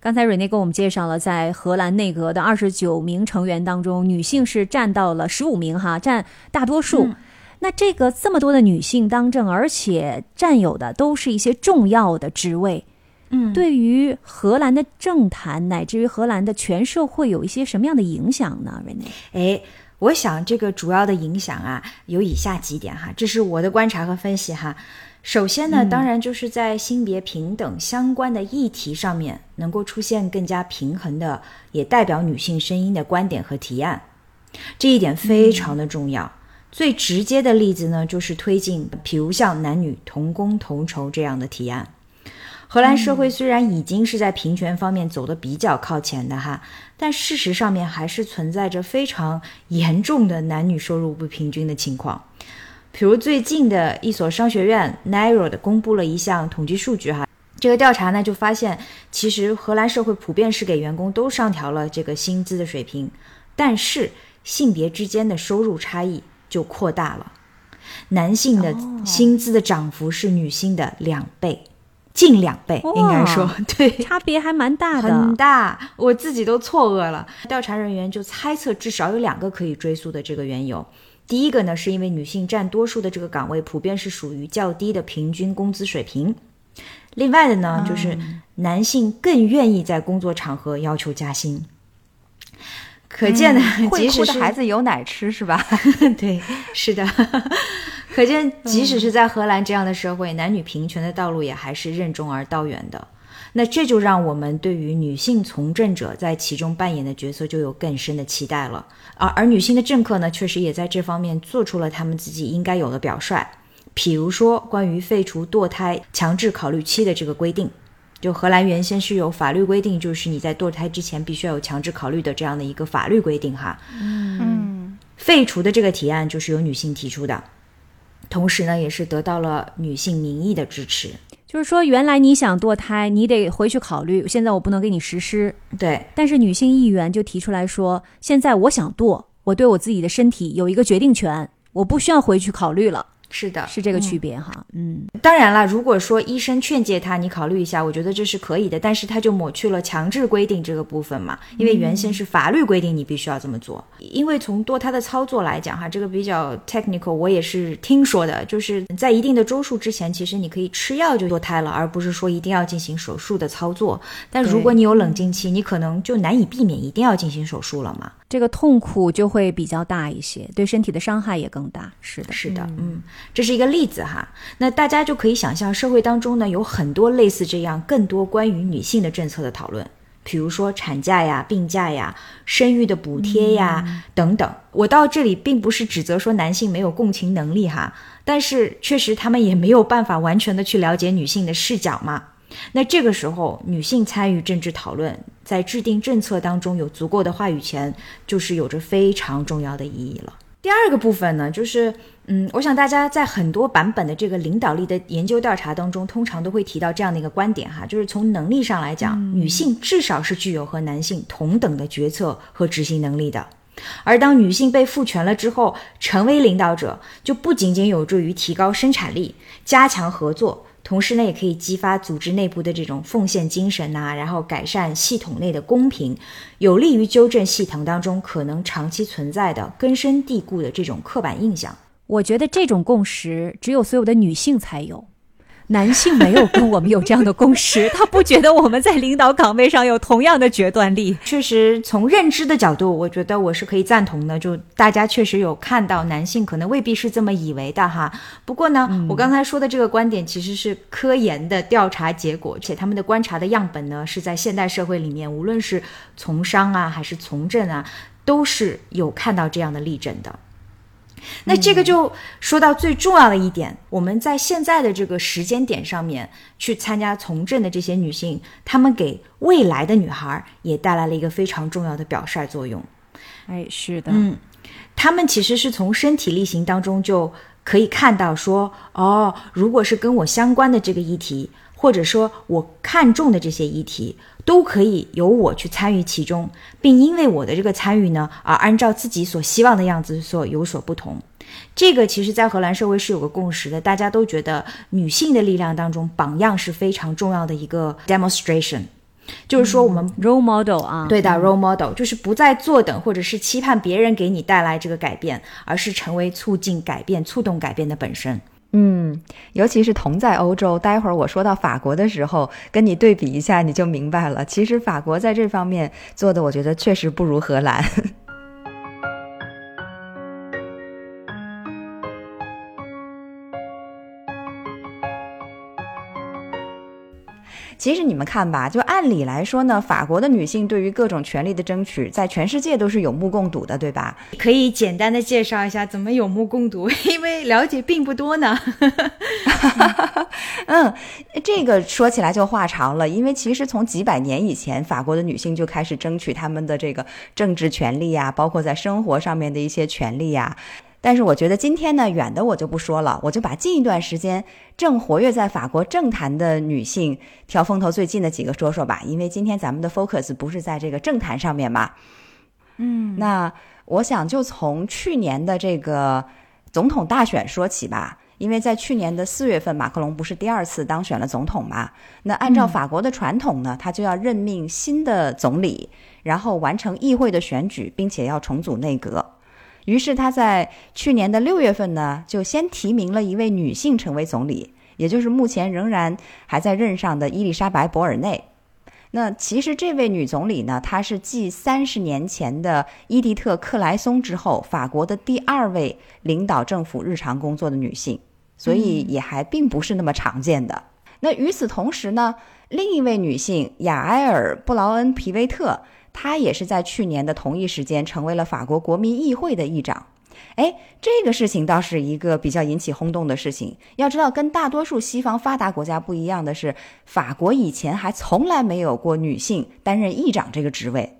刚才瑞内给我们介绍了，在荷兰内阁的二十九名成员当中，女性是占到了十五名哈，占大多数。那这个这么多的女性当政，而且占有的都是一些重要的职位。嗯，对于荷兰的政坛乃至于荷兰的全社会有一些什么样的影响呢？Rene，哎，我想这个主要的影响啊，有以下几点哈，这是我的观察和分析哈。首先呢，当然就是在性别平等相关的议题上面，能够出现更加平衡的，也代表女性声音的观点和提案，这一点非常的重要。最直接的例子呢，就是推进，比如像男女同工同酬这样的提案。荷兰社会虽然已经是在平权方面走得比较靠前的哈，但事实上面还是存在着非常严重的男女收入不平均的情况。比如最近的一所商学院 n a r o 的公布了一项统计数据哈，这个调查呢就发现，其实荷兰社会普遍是给员工都上调了这个薪资的水平，但是性别之间的收入差异就扩大了。男性的薪资的涨幅是女性的两倍，近两倍，应该说 对，差别还蛮大的，很大，我自己都错愕了。调查人员就猜测，至少有两个可以追溯的这个缘由。第一个呢，是因为女性占多数的这个岗位，普遍是属于较低的平均工资水平；另外的呢，就是男性更愿意在工作场合要求加薪。可见的，即使是孩子有奶吃是吧？对，是的。可见，即使是在荷兰这样的社会，男女平权的道路也还是任重而道远的。那这就让我们对于女性从政者在其中扮演的角色就有更深的期待了。而而女性的政客呢，确实也在这方面做出了他们自己应该有的表率。比如说，关于废除堕胎强制考虑期的这个规定。就荷兰原先是有法律规定，就是你在堕胎之前必须要有强制考虑的这样的一个法律规定哈。嗯，废除的这个提案就是由女性提出的，同时呢也是得到了女性民意的支持。就是说，原来你想堕胎，你得回去考虑，现在我不能给你实施。对，但是女性议员就提出来说，现在我想堕，我对我自己的身体有一个决定权，我不需要回去考虑了。是的，是这个区别哈，嗯，当然了，如果说医生劝诫他，你考虑一下，我觉得这是可以的，但是他就抹去了强制规定这个部分嘛，因为原先是法律规定你必须要这么做。因为从堕胎的操作来讲哈，这个比较 technical，我也是听说的，就是在一定的周数之前，其实你可以吃药就堕胎了，而不是说一定要进行手术的操作。但如果你有冷静期，你可能就难以避免一定要进行手术了嘛。这个痛苦就会比较大一些，对身体的伤害也更大。是的，是的，嗯，这是一个例子哈。那大家就可以想象，社会当中呢有很多类似这样更多关于女性的政策的讨论，比如说产假呀、病假呀、生育的补贴呀等等。我到这里并不是指责说男性没有共情能力哈，但是确实他们也没有办法完全的去了解女性的视角嘛。那这个时候，女性参与政治讨论，在制定政策当中有足够的话语权，就是有着非常重要的意义了。第二个部分呢，就是，嗯，我想大家在很多版本的这个领导力的研究调查当中，通常都会提到这样的一个观点哈，就是从能力上来讲，女性至少是具有和男性同等的决策和执行能力的。而当女性被赋权了之后，成为领导者，就不仅仅有助于提高生产力、加强合作。同时呢，也可以激发组织内部的这种奉献精神呐，然后改善系统内的公平，有利于纠正系统当中可能长期存在的根深蒂固的这种刻板印象。我觉得这种共识只有所有的女性才有。男性没有跟我们有这样的共识，他不觉得我们在领导岗位上有同样的决断力。确实，从认知的角度，我觉得我是可以赞同的。就大家确实有看到，男性可能未必是这么以为的哈。不过呢，我刚才说的这个观点其实是科研的调查结果，且他们的观察的样本呢是在现代社会里面，无论是从商啊还是从政啊，都是有看到这样的例证的。那这个就说到最重要的一点，我们在现在的这个时间点上面去参加从政的这些女性，她们给未来的女孩也带来了一个非常重要的表率作用。哎，是的，嗯，她们其实是从身体力行当中就可以看到说，哦，如果是跟我相关的这个议题，或者说我看中的这些议题。都可以由我去参与其中，并因为我的这个参与呢，而按照自己所希望的样子所有所不同。这个其实，在荷兰社会是有个共识的，大家都觉得女性的力量当中，榜样是非常重要的一个 demonstration，就是说我们 role model 啊，对的 role model，就是不再坐等或者是期盼别人给你带来这个改变，而是成为促进改变、促动改变的本身。嗯，尤其是同在欧洲，待会儿我说到法国的时候，跟你对比一下，你就明白了。其实法国在这方面做的，我觉得确实不如荷兰。其实你们看吧，就按理来说呢，法国的女性对于各种权利的争取，在全世界都是有目共睹的，对吧？可以简单的介绍一下怎么有目共睹，因为了解并不多呢。嗯，这个说起来就话长了，因为其实从几百年以前，法国的女性就开始争取他们的这个政治权利呀，包括在生活上面的一些权利呀。但是我觉得今天呢，远的我就不说了，我就把近一段时间正活跃在法国政坛的女性挑风头最近的几个说说吧。因为今天咱们的 focus 不是在这个政坛上面嘛。嗯，那我想就从去年的这个总统大选说起吧。因为在去年的四月份，马克龙不是第二次当选了总统嘛？那按照法国的传统呢，他就要任命新的总理，然后完成议会的选举，并且要重组内阁。于是他在去年的六月份呢，就先提名了一位女性成为总理，也就是目前仍然还在任上的伊丽莎白·博尔内。那其实这位女总理呢，她是继三十年前的伊迪特·克莱松之后，法国的第二位领导政府日常工作的女性，所以也还并不是那么常见的。那与此同时呢，另一位女性雅埃尔·布劳恩皮维特，她也是在去年的同一时间成为了法国国民议会的议长。哎，这个事情倒是一个比较引起轰动的事情。要知道，跟大多数西方发达国家不一样的是，法国以前还从来没有过女性担任议长这个职位。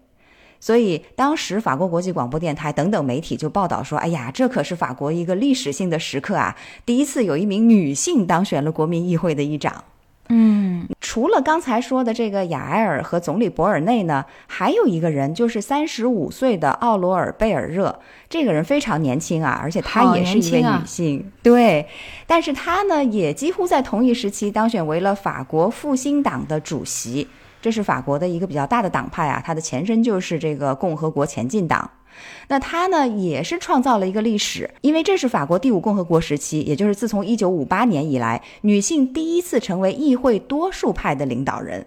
所以，当时法国国际广播电台等等媒体就报道说：“哎呀，这可是法国一个历史性的时刻啊！第一次有一名女性当选了国民议会的议长。”嗯，除了刚才说的这个雅埃尔和总理博尔内呢，还有一个人就是三十五岁的奥罗尔贝尔热。这个人非常年轻啊，而且她也是一位女性。对，但是她呢，也几乎在同一时期当选为了法国复兴党的主席。这是法国的一个比较大的党派啊，它的前身就是这个共和国前进党。那他呢，也是创造了一个历史，因为这是法国第五共和国时期，也就是自从一九五八年以来，女性第一次成为议会多数派的领导人。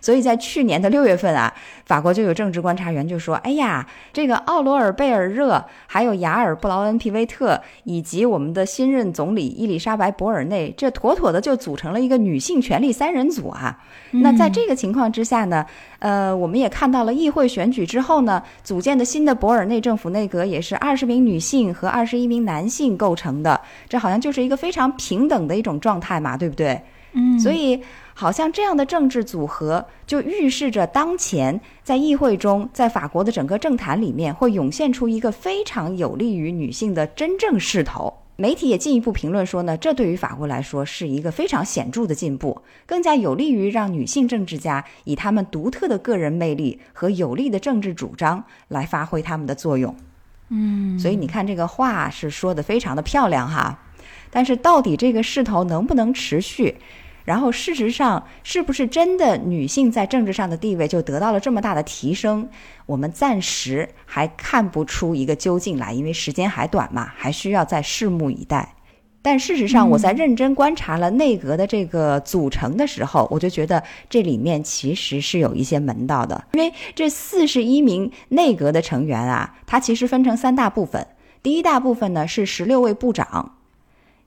所以在去年的六月份啊，法国就有政治观察员就说：“哎呀，这个奥罗尔贝尔热，还有雅尔布劳恩皮维特，以及我们的新任总理伊丽莎白博尔内，这妥妥的就组成了一个女性权力三人组啊。”那在这个情况之下呢，呃，我们也看到了议会选举之后呢，组建的新的博尔内政府内阁也是二十名女性和二十一名男性构成的，这好像就是一个非常平等的一种状态嘛，对不对？嗯，所以。好像这样的政治组合就预示着当前在议会中，在法国的整个政坛里面会涌现出一个非常有利于女性的真正势头。媒体也进一步评论说呢，这对于法国来说是一个非常显著的进步，更加有利于让女性政治家以他们独特的个人魅力和有力的政治主张来发挥他们的作用。嗯，所以你看这个话是说的非常的漂亮哈，但是到底这个势头能不能持续？然后，事实上，是不是真的女性在政治上的地位就得到了这么大的提升？我们暂时还看不出一个究竟来，因为时间还短嘛，还需要再拭目以待。但事实上，我在认真观察了内阁的这个组成的时候，我就觉得这里面其实是有一些门道的。因为这四十一名内阁的成员啊，它其实分成三大部分。第一大部分呢是十六位部长。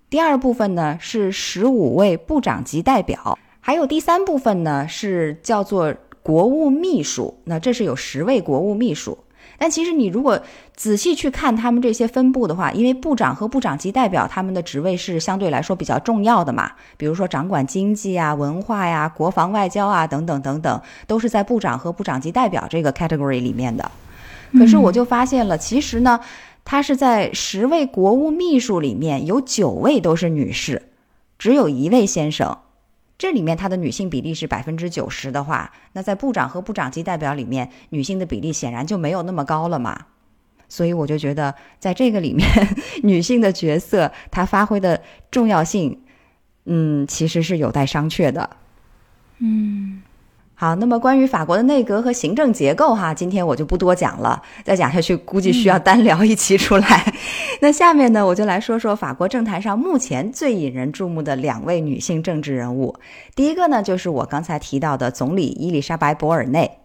第二部分呢是十五位部长级代表，还有第三部分呢是叫做国务秘书。那这是有十位国务秘书。但其实你如果仔细去看他们这些分布的话，因为部长和部长级代表他们的职位是相对来说比较重要的嘛，比如说掌管经济啊、文化呀、国防外交啊等等等等，都是在部长和部长级代表这个 category 里面的。可是我就发现了，其实呢。他是在十位国务秘书里面有九位都是女士，只有一位先生。这里面他的女性比例是百分之九十的话，那在部长和部长级代表里面，女性的比例显然就没有那么高了嘛。所以我就觉得，在这个里面，女性的角色她发挥的重要性，嗯，其实是有待商榷的。嗯。好，那么关于法国的内阁和行政结构，哈，今天我就不多讲了，再讲下去估计需要单聊一期出来。那下面呢，我就来说说法国政坛上目前最引人注目的两位女性政治人物。第一个呢，就是我刚才提到的总理伊丽莎白·博尔内。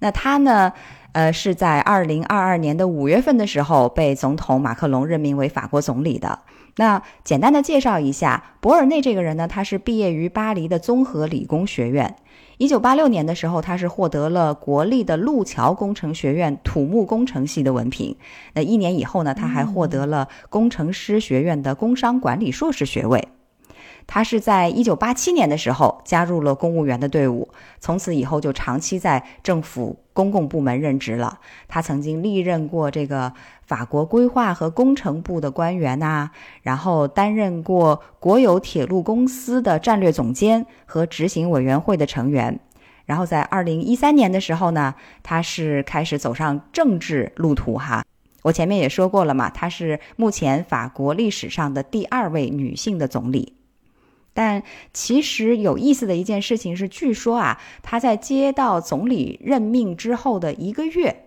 那她呢，呃，是在二零二二年的五月份的时候被总统马克龙任命为法国总理的。那简单的介绍一下，博尔内这个人呢，他是毕业于巴黎的综合理工学院。一九八六年的时候，他是获得了国立的路桥工程学院土木工程系的文凭。那一年以后呢，他还获得了工程师学院的工商管理硕士学位。他是在一九八七年的时候加入了公务员的队伍，从此以后就长期在政府公共部门任职了。他曾经历任过这个法国规划和工程部的官员呐，然后担任过国有铁路公司的战略总监和执行委员会的成员，然后在二零一三年的时候呢，她是开始走上政治路途哈。我前面也说过了嘛，她是目前法国历史上的第二位女性的总理。但其实有意思的一件事情是，据说啊，他在接到总理任命之后的一个月，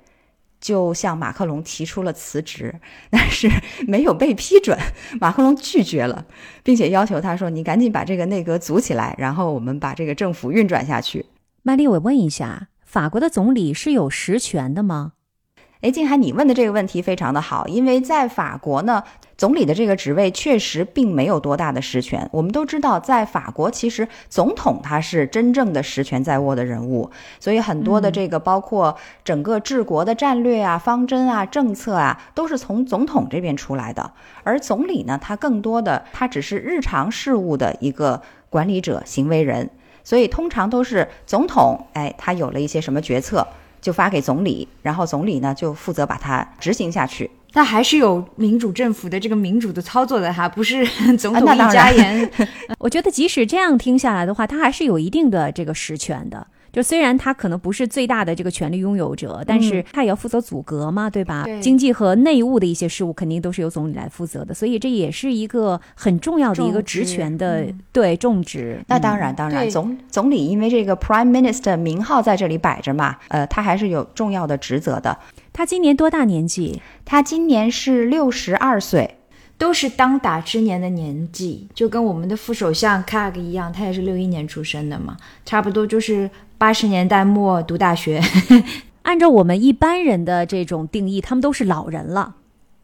就向马克龙提出了辞职，但是 没有被批准，马克龙拒绝了，并且要求他说：“你赶紧把这个内阁组起来，然后我们把这个政府运转下去。”麦丽，我问一下，法国的总理是有实权的吗？哎，静涵，你问的这个问题非常的好，因为在法国呢，总理的这个职位确实并没有多大的实权。我们都知道，在法国，其实总统他是真正的实权在握的人物，所以很多的这个包括整个治国的战略啊、方针啊、政策啊，都是从总统这边出来的。而总理呢，他更多的他只是日常事务的一个管理者、行为人，所以通常都是总统，哎，他有了一些什么决策。就发给总理，然后总理呢就负责把它执行下去。那还是有民主政府的这个民主的操作的哈，不是 总统一家言。我觉得即使这样听下来的话，他还是有一定的这个实权的。就虽然他可能不是最大的这个权力拥有者，但是他也要负责阻隔嘛，对吧？经济和内务的一些事务肯定都是由总理来负责的，所以这也是一个很重要的一个职权的对重职。那当然，当然，总总理因为这个 Prime Minister 名号在这里摆着嘛，呃，他还是有重要的职责的。他今年多大年纪？他今年是六十二岁。都是当打之年的年纪，就跟我们的副首相 Kag 一样，他也是六一年出生的嘛，差不多就是八十年代末读大学。按照我们一般人的这种定义，他们都是老人了，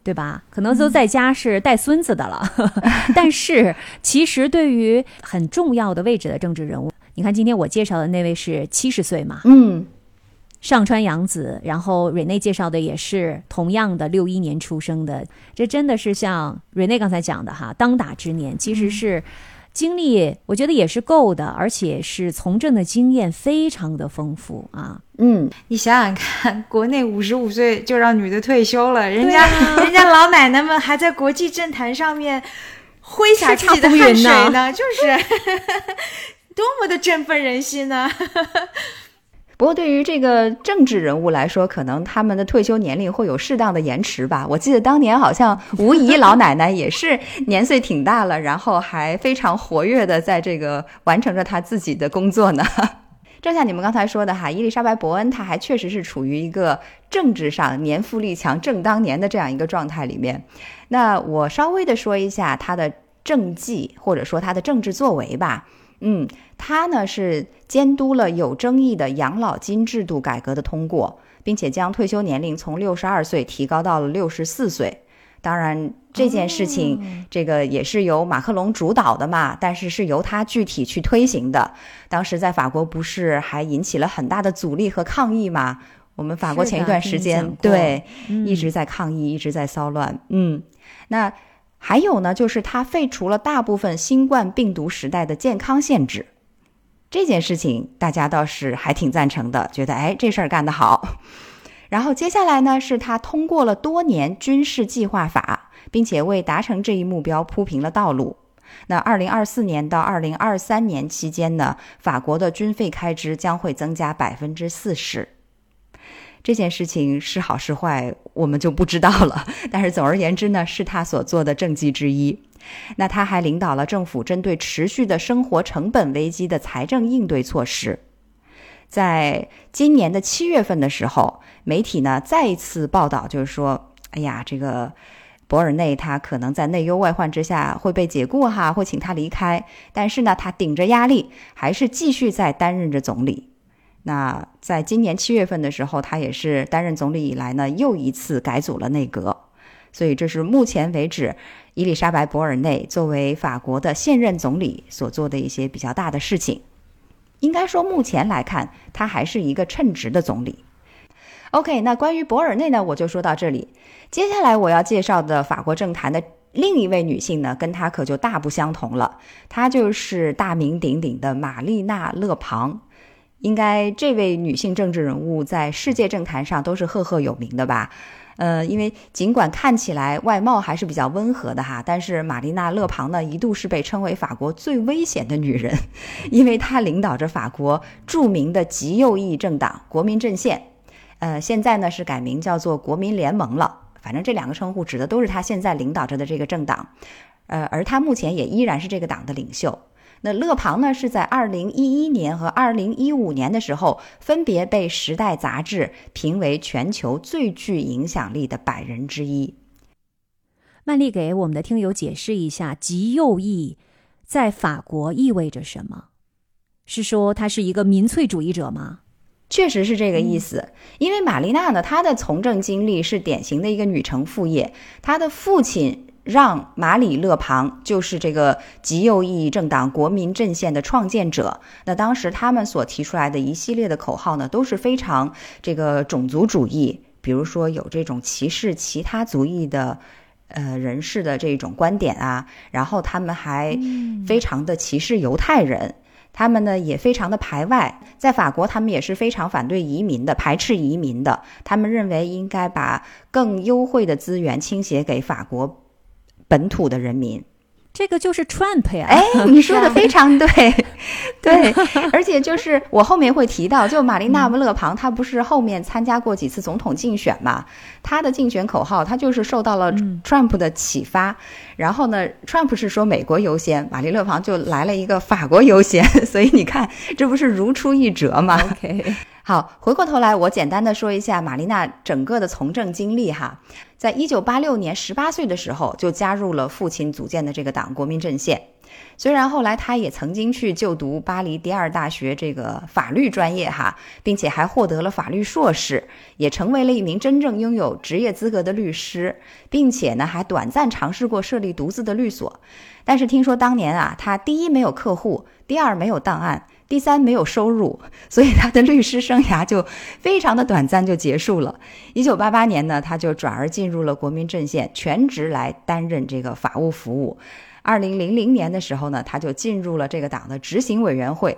对吧？可能都在家是带孙子的了。但是其实对于很重要的位置的政治人物，你看今天我介绍的那位是七十岁嘛？嗯。上川洋子，然后瑞内介绍的也是同样的六一年出生的，这真的是像瑞内刚才讲的哈，当打之年，其实是经历，我觉得也是够的，而且是从政的经验非常的丰富啊。嗯，你想想看，国内五十五岁就让女的退休了，人家 人家老奶奶们还在国际政坛上面挥洒自己的汗水呢，就是 多么的振奋人心呢。不过，对于这个政治人物来说，可能他们的退休年龄会有适当的延迟吧。我记得当年好像吴仪老奶奶也是年岁挺大了，然后还非常活跃的在这个完成着她自己的工作呢。正像你们刚才说的哈，伊丽莎白·伯恩，她还确实是处于一个政治上年富力强、正当年的这样一个状态里面。那我稍微的说一下她的政绩，或者说她的政治作为吧。嗯，她呢是监督了有争议的养老金制度改革的通过，并且将退休年龄从六十二岁提高到了六十四岁。当然，这件事情这个也是由马克龙主导的嘛，但是是由他具体去推行的。当时在法国不是还引起了很大的阻力和抗议吗？我们法国前一段时间对一直在抗议，一直在骚乱。嗯，那。还有呢，就是他废除了大部分新冠病毒时代的健康限制，这件事情大家倒是还挺赞成的，觉得哎这事儿干得好。然后接下来呢，是他通过了多年军事计划法，并且为达成这一目标铺平了道路。那二零二四年到二零二三年期间呢，法国的军费开支将会增加百分之四十。这件事情是好是坏，我们就不知道了。但是总而言之呢，是他所做的政绩之一。那他还领导了政府针对持续的生活成本危机的财政应对措施。在今年的七月份的时候，媒体呢再一次报道，就是说，哎呀，这个博尔内他可能在内忧外患之下会被解雇哈，会请他离开。但是呢，他顶着压力，还是继续在担任着总理。那在今年七月份的时候，他也是担任总理以来呢，又一次改组了内阁，所以这是目前为止伊丽莎白·博尔内作为法国的现任总理所做的一些比较大的事情。应该说，目前来看，他还是一个称职的总理。OK，那关于博尔内呢，我就说到这里。接下来我要介绍的法国政坛的另一位女性呢，跟她可就大不相同了，她就是大名鼎鼎的玛丽娜·勒庞。应该这位女性政治人物在世界政坛上都是赫赫有名的吧？呃，因为尽管看起来外貌还是比较温和的哈，但是玛丽娜·勒庞呢一度是被称为法国最危险的女人，因为她领导着法国著名的极右翼政党国民阵线，呃，现在呢是改名叫做国民联盟了。反正这两个称呼指的都是她现在领导着的这个政党，呃，而她目前也依然是这个党的领袖。那勒庞呢，是在二零一一年和二零一五年的时候，分别被《时代》杂志评为全球最具影响力的百人之一。曼丽给我们的听友解释一下，极右翼在法国意味着什么？是说他是一个民粹主义者吗？确实是这个意思。因为玛丽娜呢，她的从政经历是典型的一个女承父业，她的父亲。让马里勒庞就是这个极右翼政党国民阵线的创建者。那当时他们所提出来的一系列的口号呢，都是非常这个种族主义，比如说有这种歧视其他族裔的呃人士的这种观点啊。然后他们还非常的歧视犹太人，他们呢也非常的排外。在法国，他们也是非常反对移民的，排斥移民的。他们认为应该把更优惠的资源倾斜给法国。本土的人民，这个就是 Trump 呀！哎，你说的 非常对，对，而且就是我后面会提到，就玛丽娜·勒庞，她不是后面参加过几次总统竞选嘛？她的竞选口号，她就是受到了 Trump 的启发。然后呢，Trump 是说美国优先，玛丽勒庞就来了一个法国优先，所以你看，这不是如出一辙吗？OK。好，回过头来，我简单的说一下玛丽娜整个的从政经历哈。在一九八六年十八岁的时候，就加入了父亲组建的这个党国民阵线。虽然后来她也曾经去就读巴黎第二大学这个法律专业哈，并且还获得了法律硕士，也成为了一名真正拥有职业资格的律师，并且呢还短暂尝试过设立独自的律所。但是听说当年啊，她第一没有客户，第二没有档案。第三，没有收入，所以他的律师生涯就非常的短暂就结束了。一九八八年呢，他就转而进入了国民阵线，全职来担任这个法务服务。二零零零年的时候呢，他就进入了这个党的执行委员会。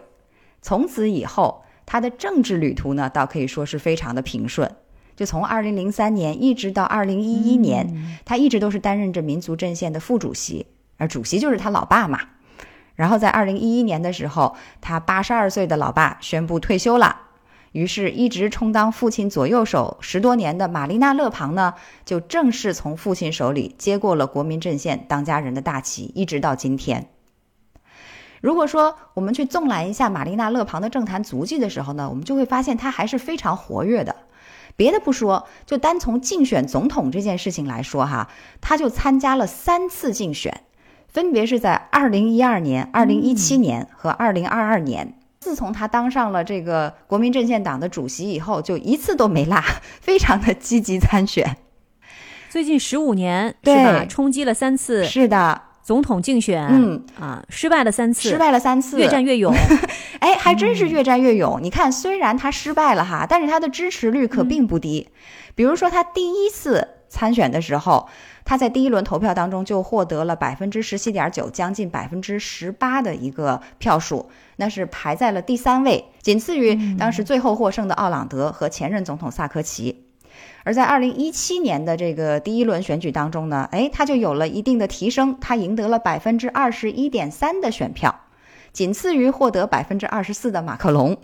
从此以后，他的政治旅途呢，倒可以说是非常的平顺。就从二零零三年一直到二零一一年，他一直都是担任着民族阵线的副主席，而主席就是他老爸嘛。然后在二零一一年的时候，他八十二岁的老爸宣布退休了，于是，一直充当父亲左右手十多年的玛丽娜·勒庞呢，就正式从父亲手里接过了国民阵线当家人的大旗，一直到今天。如果说我们去纵览一下玛丽娜·勒庞的政坛足迹的时候呢，我们就会发现她还是非常活跃的。别的不说，就单从竞选总统这件事情来说哈，她就参加了三次竞选。分别是在二零一二年、二零一七年和二零二二年。自从他当上了这个国民阵线党的主席以后，就一次都没落，非常的积极参选。最近十五年是吧？冲击了三次，是的，总统竞选，嗯啊，失败了三次，失败了三次，越战越勇。哎，还真是越战越勇。你看，虽然他失败了哈，但是他的支持率可并不低。比如说，他第一次参选的时候。他在第一轮投票当中就获得了百分之十七点九，将近百分之十八的一个票数，那是排在了第三位，仅次于当时最后获胜的奥朗德和前任总统萨科齐。而在二零一七年的这个第一轮选举当中呢，哎，他就有了一定的提升，他赢得了百分之二十一点三的选票，仅次于获得百分之二十四的马克龙。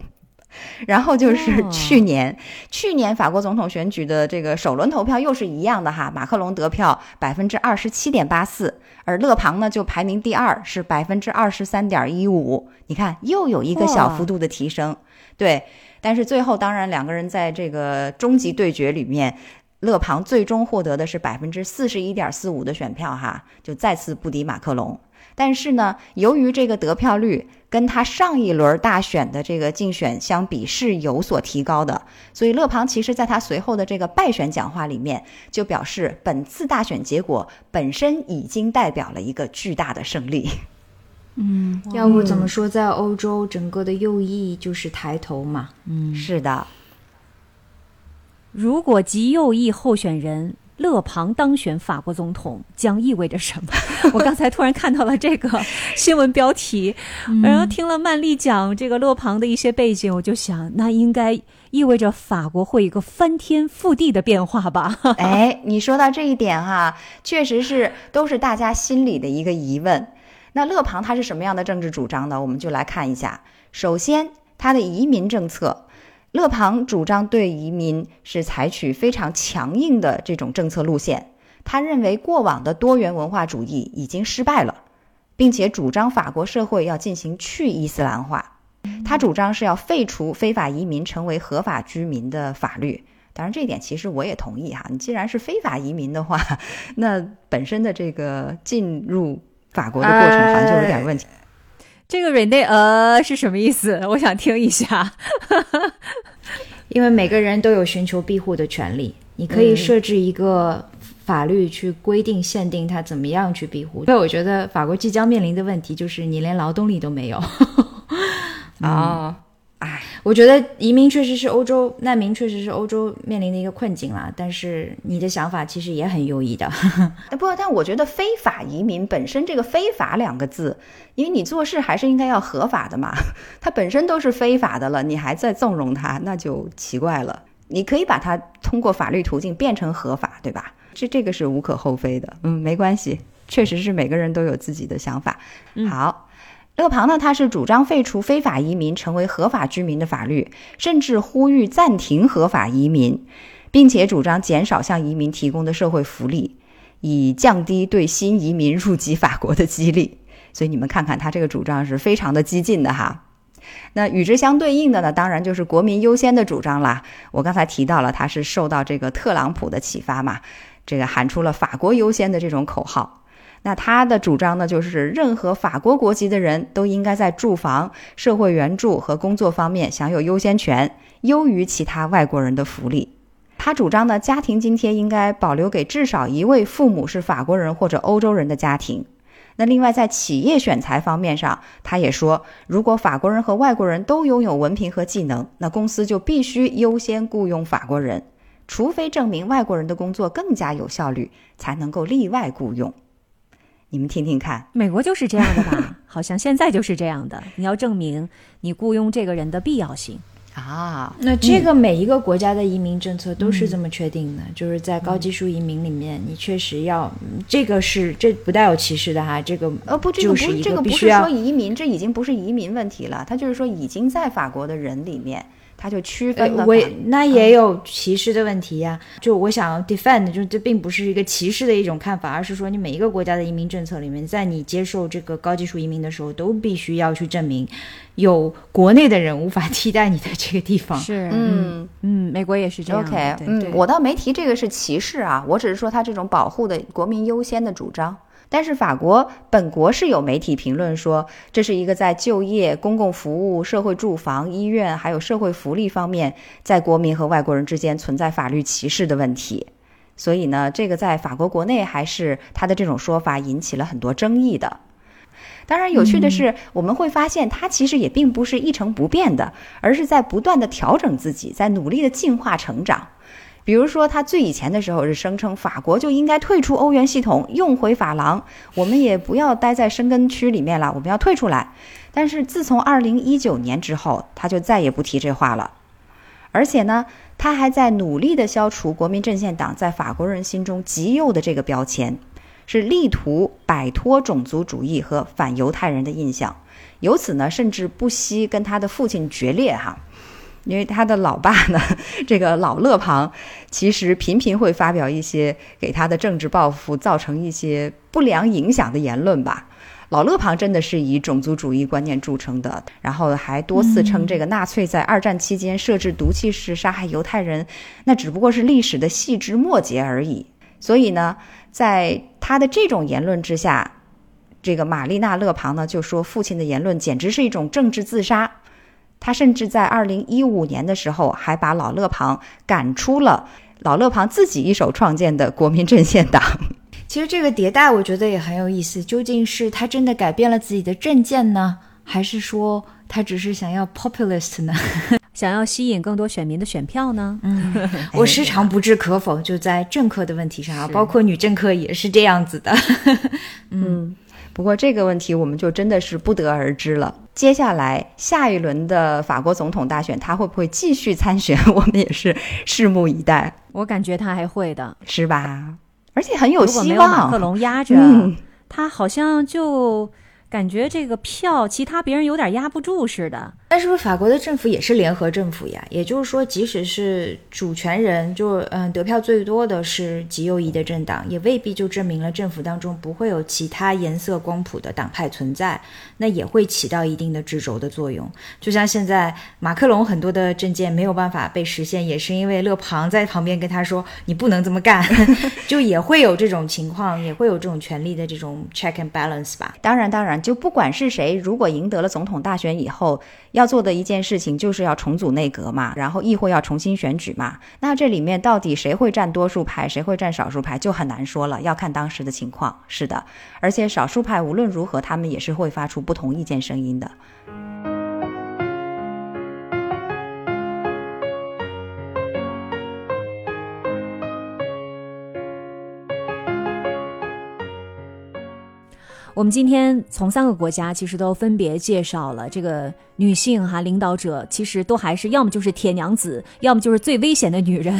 然后就是去年，去年法国总统选举的这个首轮投票又是一样的哈，马克龙得票百分之二十七点八四，而勒庞呢就排名第二，是百分之二十三点一五。你看又有一个小幅度的提升，对。但是最后当然两个人在这个终极对决里面，勒庞最终获得的是百分之四十一点四五的选票哈，就再次不敌马克龙。但是呢，由于这个得票率跟他上一轮大选的这个竞选相比是有所提高的，所以勒庞其实在他随后的这个败选讲话里面就表示，本次大选结果本身已经代表了一个巨大的胜利。嗯，要不怎么说在欧洲整个的右翼就是抬头嘛？嗯，是的。如果极右翼候选人。勒庞当选法国总统将意味着什么？我刚才突然看到了这个 新闻标题，然后听了曼丽讲这个勒庞的一些背景，我就想，那应该意味着法国会一个翻天覆地的变化吧？哎，你说到这一点哈，确实是都是大家心里的一个疑问。那勒庞他是什么样的政治主张呢？我们就来看一下。首先，他的移民政策。勒庞主张对移民是采取非常强硬的这种政策路线，他认为过往的多元文化主义已经失败了，并且主张法国社会要进行去伊斯兰化。他主张是要废除非法移民成为合法居民的法律。当然，这一点其实我也同意哈。你既然是非法移民的话，那本身的这个进入法国的过程好像就有点问题。这个 Rene 呃是什么意思？我想听一下。因为每个人都有寻求庇护的权利，你可以设置一个法律去规定、限定他怎么样去庇护。所以我觉得法国即将面临的问题就是你连劳动力都没有。啊。哎，我觉得移民确实是欧洲难民，确实是欧洲面临的一个困境啦。但是你的想法其实也很优异的。不，但我觉得非法移民本身这个“非法”两个字，因为你做事还是应该要合法的嘛。它本身都是非法的了，你还在纵容它，那就奇怪了。你可以把它通过法律途径变成合法，对吧？这这个是无可厚非的。嗯，没关系，确实是每个人都有自己的想法。好。勒庞呢，他是主张废除非法移民成为合法居民的法律，甚至呼吁暂停合法移民，并且主张减少向移民提供的社会福利，以降低对新移民入籍法国的激励。所以你们看看，他这个主张是非常的激进的哈。那与之相对应的呢，当然就是国民优先的主张啦。我刚才提到了，他是受到这个特朗普的启发嘛，这个喊出了“法国优先”的这种口号。那他的主张呢，就是任何法国国籍的人都应该在住房、社会援助和工作方面享有优先权，优于其他外国人的福利。他主张呢，家庭津贴应该保留给至少一位父母是法国人或者欧洲人的家庭。那另外，在企业选材方面上，他也说，如果法国人和外国人都拥有文凭和技能，那公司就必须优先雇佣法国人，除非证明外国人的工作更加有效率，才能够例外雇佣。你们听听看，美国就是这样的吧？好像现在就是这样的。你要证明你雇佣这个人的必要性啊。那这个每一个国家的移民政策都是这么确定的，就是在高技术移民里面，你确实要这个是这不带有歧视的哈。这个呃不，这个不是这个不是说移民，这已经不是移民问题了，他就是说已经在法国的人里面。他就区分了，我那也有歧视的问题呀。就我想 defend，就这并不是一个歧视的一种看法，而是说你每一个国家的移民政策里面，在你接受这个高技术移民的时候，都必须要去证明有国内的人无法 替代你的这个地方。是，嗯嗯，美国也是这样。OK，嗯，我倒没提这个是歧视啊，我只是说他这种保护的国民优先的主张。但是法国本国是有媒体评论说，这是一个在就业、公共服务、社会住房、医院还有社会福利方面，在国民和外国人之间存在法律歧视的问题。所以呢，这个在法国国内还是他的这种说法引起了很多争议的。当然，有趣的是，我们会发现他其实也并不是一成不变的，而是在不断的调整自己，在努力的进化成长。比如说，他最以前的时候是声称法国就应该退出欧元系统，用回法郎，我们也不要待在生根区里面了，我们要退出来。但是自从二零一九年之后，他就再也不提这话了。而且呢，他还在努力地消除国民阵线党在法国人心中极右的这个标签，是力图摆脱种族主义和反犹太人的印象。由此呢，甚至不惜跟他的父亲决裂，哈。因为他的老爸呢，这个老勒庞，其实频频会发表一些给他的政治抱负造成一些不良影响的言论吧。老勒庞真的是以种族主义观念著称的，然后还多次称这个纳粹在二战期间设置毒气室杀害犹太人，那只不过是历史的细枝末节而已。所以呢，在他的这种言论之下，这个玛丽娜勒庞呢就说父亲的言论简直是一种政治自杀。他甚至在二零一五年的时候，还把老勒庞赶出了老勒庞自己一手创建的国民阵线党。其实这个迭代，我觉得也很有意思。究竟是他真的改变了自己的政见呢，还是说他只是想要 populist 呢？想要吸引更多选民的选票呢？嗯，我时常不置可否，就在政客的问题上啊，包括女政客也是这样子的。嗯，不过这个问题我们就真的是不得而知了。接下来下一轮的法国总统大选，他会不会继续参选？我们也是拭目以待，我感觉他还会的，是吧？而且很有如果没希有马克。龙压着，嗯他好像就感觉这个票其他别人有点压不住似的。但是不是法国的政府也是联合政府呀？也就是说，即使是主权人，就嗯得票最多的是极右翼的政党，也未必就证明了政府当中不会有其他颜色光谱的党派存在，那也会起到一定的制轴的作用。就像现在马克龙很多的政见没有办法被实现，也是因为勒庞在旁边跟他说你不能这么干，就也会有这种情况，也会有这种权力的这种 check and balance 吧。当然，当然，就不管是谁，如果赢得了总统大选以后，要做的一件事情就是要重组内阁嘛，然后议会要重新选举嘛。那这里面到底谁会占多数派，谁会占少数派，就很难说了，要看当时的情况。是的，而且少数派无论如何，他们也是会发出不同意见声音的。我们今天从三个国家其实都分别介绍了这个女性哈领导者，其实都还是要么就是铁娘子，要么就是最危险的女人，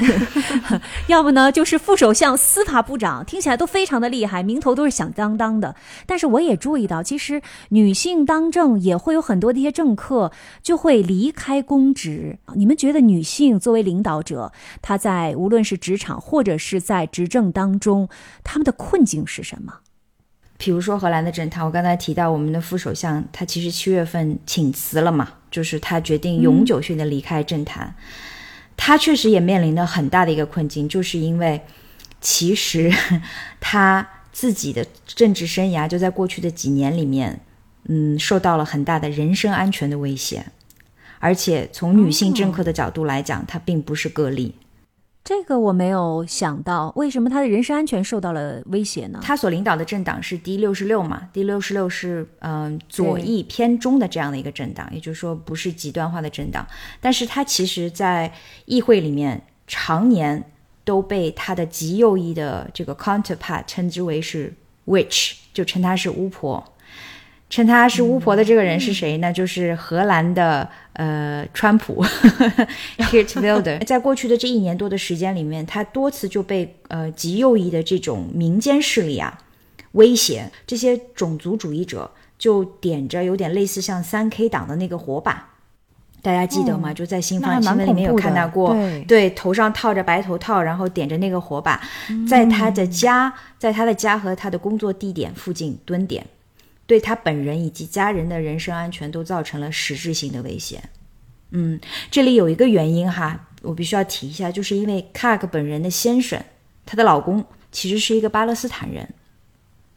要么呢就是副首相、司法部长，听起来都非常的厉害，名头都是响当当的。但是我也注意到，其实女性当政也会有很多的一些政客就会离开公职。你们觉得女性作为领导者，她在无论是职场或者是在执政当中，她们的困境是什么？比如说荷兰的政坛，我刚才提到我们的副首相，他其实七月份请辞了嘛，就是他决定永久性的离开政坛。他确实也面临了很大的一个困境，就是因为其实他自己的政治生涯就在过去的几年里面，嗯，受到了很大的人身安全的威胁，而且从女性政客的角度来讲，他并不是个例。这个我没有想到，为什么他的人身安全受到了威胁呢？他所领导的政党是 D 六十六嘛，D 六十六是嗯、左翼偏中的这样的一个政党，也就是说不是极端化的政党。但是他其实，在议会里面常年都被他的极右翼的这个 counterpart 称之为是 witch，就称他是巫婆。称他是巫婆的这个人是谁呢？就是荷兰的呃川普 Geert Wilders。在过去的这一年多的时间里面，他多次就被呃极右翼的这种民间势力啊威胁，这些种族主义者就点着有点类似像三 K 党的那个火把。大家记得吗？就在新那还蛮闻新闻里面有看到过，对头上套着白头套，然后点着那个火把，在他的家，在他的家和他的工作地点附近蹲点，对他本人以及家人的人身安全都造成了实质性的威胁。嗯，这里有一个原因哈，我必须要提一下，就是因为卡克本人的先生，她的老公其实是一个巴勒斯坦人，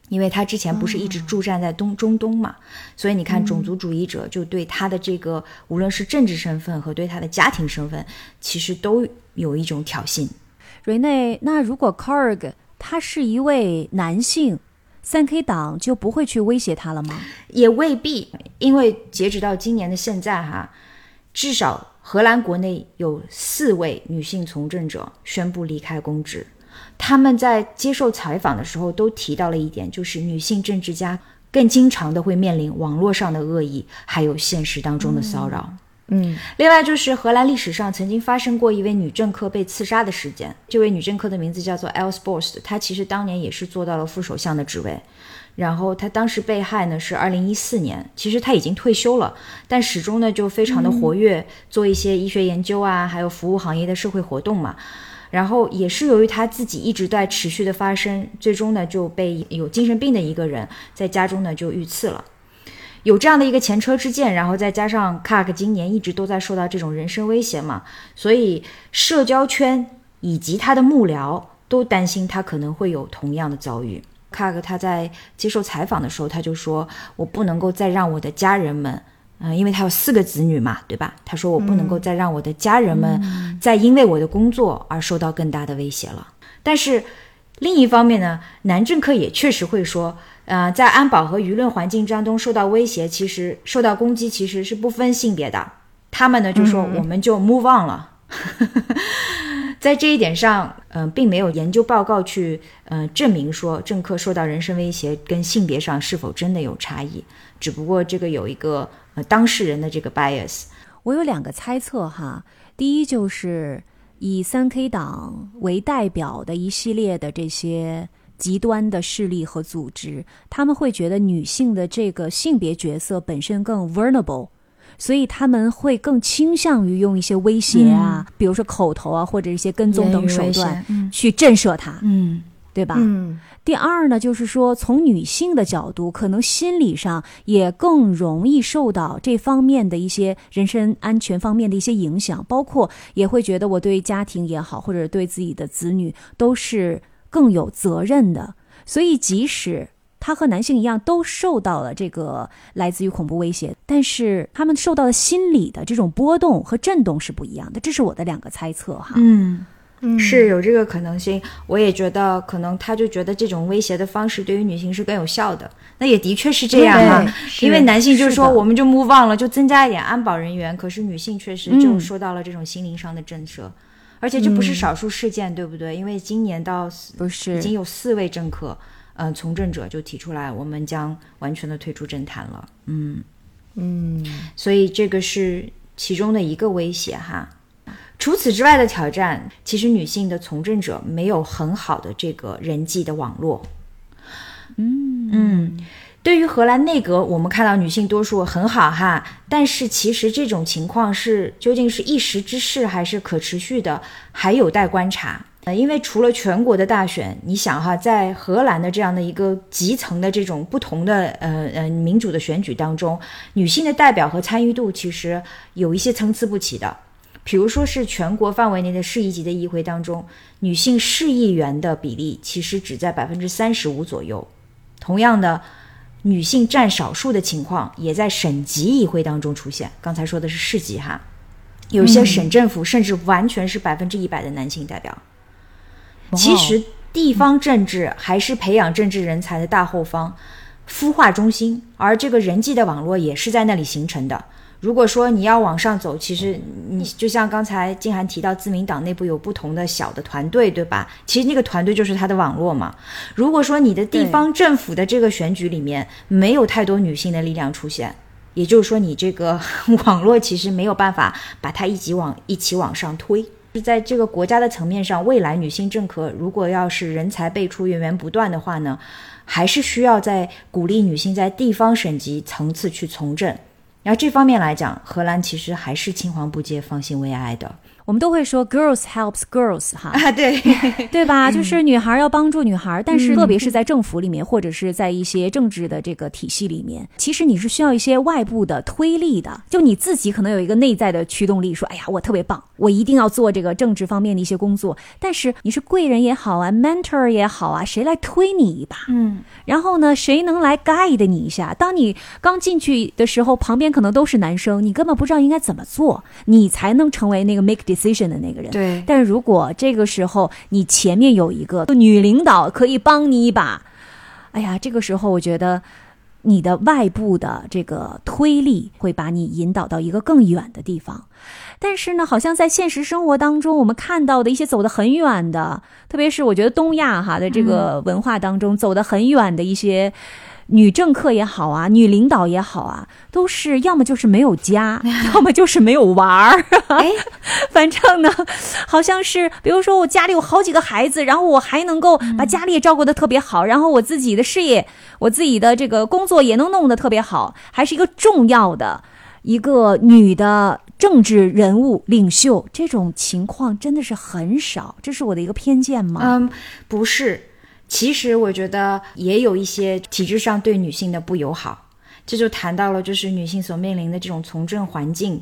因为他之前不是一直驻战在东、中东嘛，所以你看种族主义者就对他的这个无论是政治身份和对他的家庭身份，其实都有一种挑衅。瑞内，那如果 Karg 他是一位男性，三 K 党就不会去威胁他了吗？也未必，因为截止到今年的现在哈，至少荷兰国内有四位女性从政者宣布离开公职。他们在接受采访的时候都提到了一点，就是女性政治家更经常的会面临网络上的恶意，还有现实当中的骚扰。嗯，另外就是荷兰历史上曾经发生过一位女政客被刺杀的事件，这位女政客的名字叫做 Els Borst，她其实当年也是做到了副首相的职位。然后她当时被害呢是二零一四年，其实她已经退休了，但始终呢就非常的活跃，做一些医学研究啊，还有服务行业的社会活动嘛。然后也是由于她自己一直在持续的发生，最终呢就被有精神病的一个人在家中呢就遇刺了。有这样的一个前车之鉴，然后再加上卡克今年一直都在受到这种人身威胁嘛，所以社交圈以及他的幕僚都担心他可能会有同样的遭遇。卡克他在接受采访的时候，他就说：“我不能够再让我的家人们，嗯、因为他有四个子女嘛，对吧？他说我不能够再让我的家人们再因为我的工作而受到更大的威胁了。”但是另一方面呢，男政客也确实会说，呃，在安保和舆论环境当中受到威胁，其实受到攻击其实是不分性别的。他们呢就说，我们就 move on 了。在这一点上，嗯、并没有研究报告去，嗯、证明说政客受到人身威胁跟性别上是否真的有差异。只不过这个有一个呃当事人的这个 bias。我有两个猜测哈，第一就是以三 K 党为代表的一系列的这些极端的势力和组织，他们会觉得女性的这个性别角色本身更 vulnerable。所以他们会更倾向于用一些威胁啊，比如说口头啊，或者一些跟踪等手段嗯去震慑她，嗯对吧？嗯第二呢，就是说从女性的角度，可能心理上也更容易受到这方面的一些人身安全方面的一些影响，包括也会觉得我对家庭也好，或者对自己的子女都是更有责任的。所以即使他和男性一样都受到了这个来自于恐怖威胁，但是他们受到的心理的这种波动和震动是不一样的。这是我的两个猜测哈。嗯。嗯是有这个可能性，我也觉得可能他就觉得这种威胁的方式对于女性是更有效的，那也的确是这样哈、因为男性就是说我们就 move on 了，就增加一点安保人员，可是女性确实就嗯受到了这种心灵上的震慑，而且这不是少数事件，对不对？因为今年到不是已经有四位政客，嗯、从政者就提出来，我们将完全的退出政坛了，嗯。嗯所以这个是其中的一个威胁哈。除此之外的挑战，其实女性的从政者没有很好的这个人际的网络。嗯嗯，对于荷兰内阁，我们看到女性多数很好哈，但是其实这种情况是究竟是一时之势还是可持续的，还有待观察。呃，因为除了全国的大选，你想哈，在荷兰的这样的一个集层的这种不同的呃呃民主的选举当中，女性的代表和参与度其实有一些参差不齐的。比如说是全国范围内的市一级的议会当中，女性市议员的比例其实只在百分之三十五左右。同样的，女性占少数的情况也在省级议会当中出现。刚才说的是市级哈，有些省政府甚至完全是百分之一百的男性代表。其实地方政治还是培养政治人才的大后方、孵化中心，而这个人际的网络也是在那里形成的。如果说你要往上走，其实你就像刚才静涵提到，自民党内部有不同的小的团队，对吧？其实那个团队就是他的网络嘛。如果说你的地方政府的这个选举里面没有太多女性的力量出现，也就是说你这个 网络其实没有办法把它一起往一起往上推。是在这个国家的层面上，未来女性政客如果要是人才辈出、源源不断的话呢，还是需要在鼓励女性在地方省级层次去从政。然后这方面来讲，荷兰其实还是青黄不接、放心未艾的。我们都会说 girls helps girls 哈，啊。对，对吧？就是女孩要帮助女孩，但是特别是在政府里面，或者是在一些政治的这个体系里面，其实你是需要一些外部的推力的。就你自己可能有一个内在的驱动力，说：“哎呀，我特别棒，我一定要做这个政治方面的一些工作。”但是你是贵人也好啊，mentor 也好啊，谁来推你一把？嗯，然后呢，谁能来 guide 你一下？当你刚进去的时候，旁边可能都是男生，你根本不知道应该怎么做，你才能成为那个 make decision 的那个人。对，但是如果这个时候你前面有一个女领导可以帮你一把，哎呀，这个时候我觉得你的外部的这个推力会把你引导到一个更远的地方。但是呢，好像在现实生活当中，我们看到的一些走得很远的，特别是我觉得东亚哈的这个文化当中、走得很远的一些。女政客也好啊，女领导也好啊，都是要么就是没有家，要么就是没有娃儿。哎，反正呢，好像是，比如说我家里有好几个孩子，然后我还能够把家里也照顾的特别好，然后我自己的事业，我自己的这个工作也能弄得特别好，还是一个重要的一个女的政治人物领袖，这种情况真的是很少，这是我的一个偏见吗？嗯，不是。其实我觉得也有一些体制上对女性的不友好，这就谈到了就是女性所面临的这种从政环境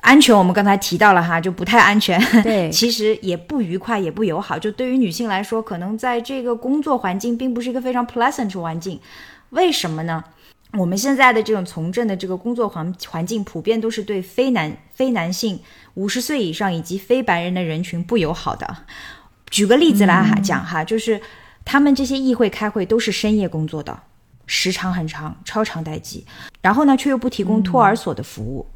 安全。我们刚才提到了哈，就不太安全。对 其实也不愉快，也不友好。就对于女性来说，可能在这个工作环境并不是一个非常 pleasant 的环境。为什么呢？我们现在的这种从政的这个工作环环境，普遍都是对非男非男性、五十岁以上以及非白人的人群不友好的。举个例子来哈讲哈，就是他们这些议会开会都是深夜工作的，时长很长，超长待机，然后呢却又不提供托儿所的服务，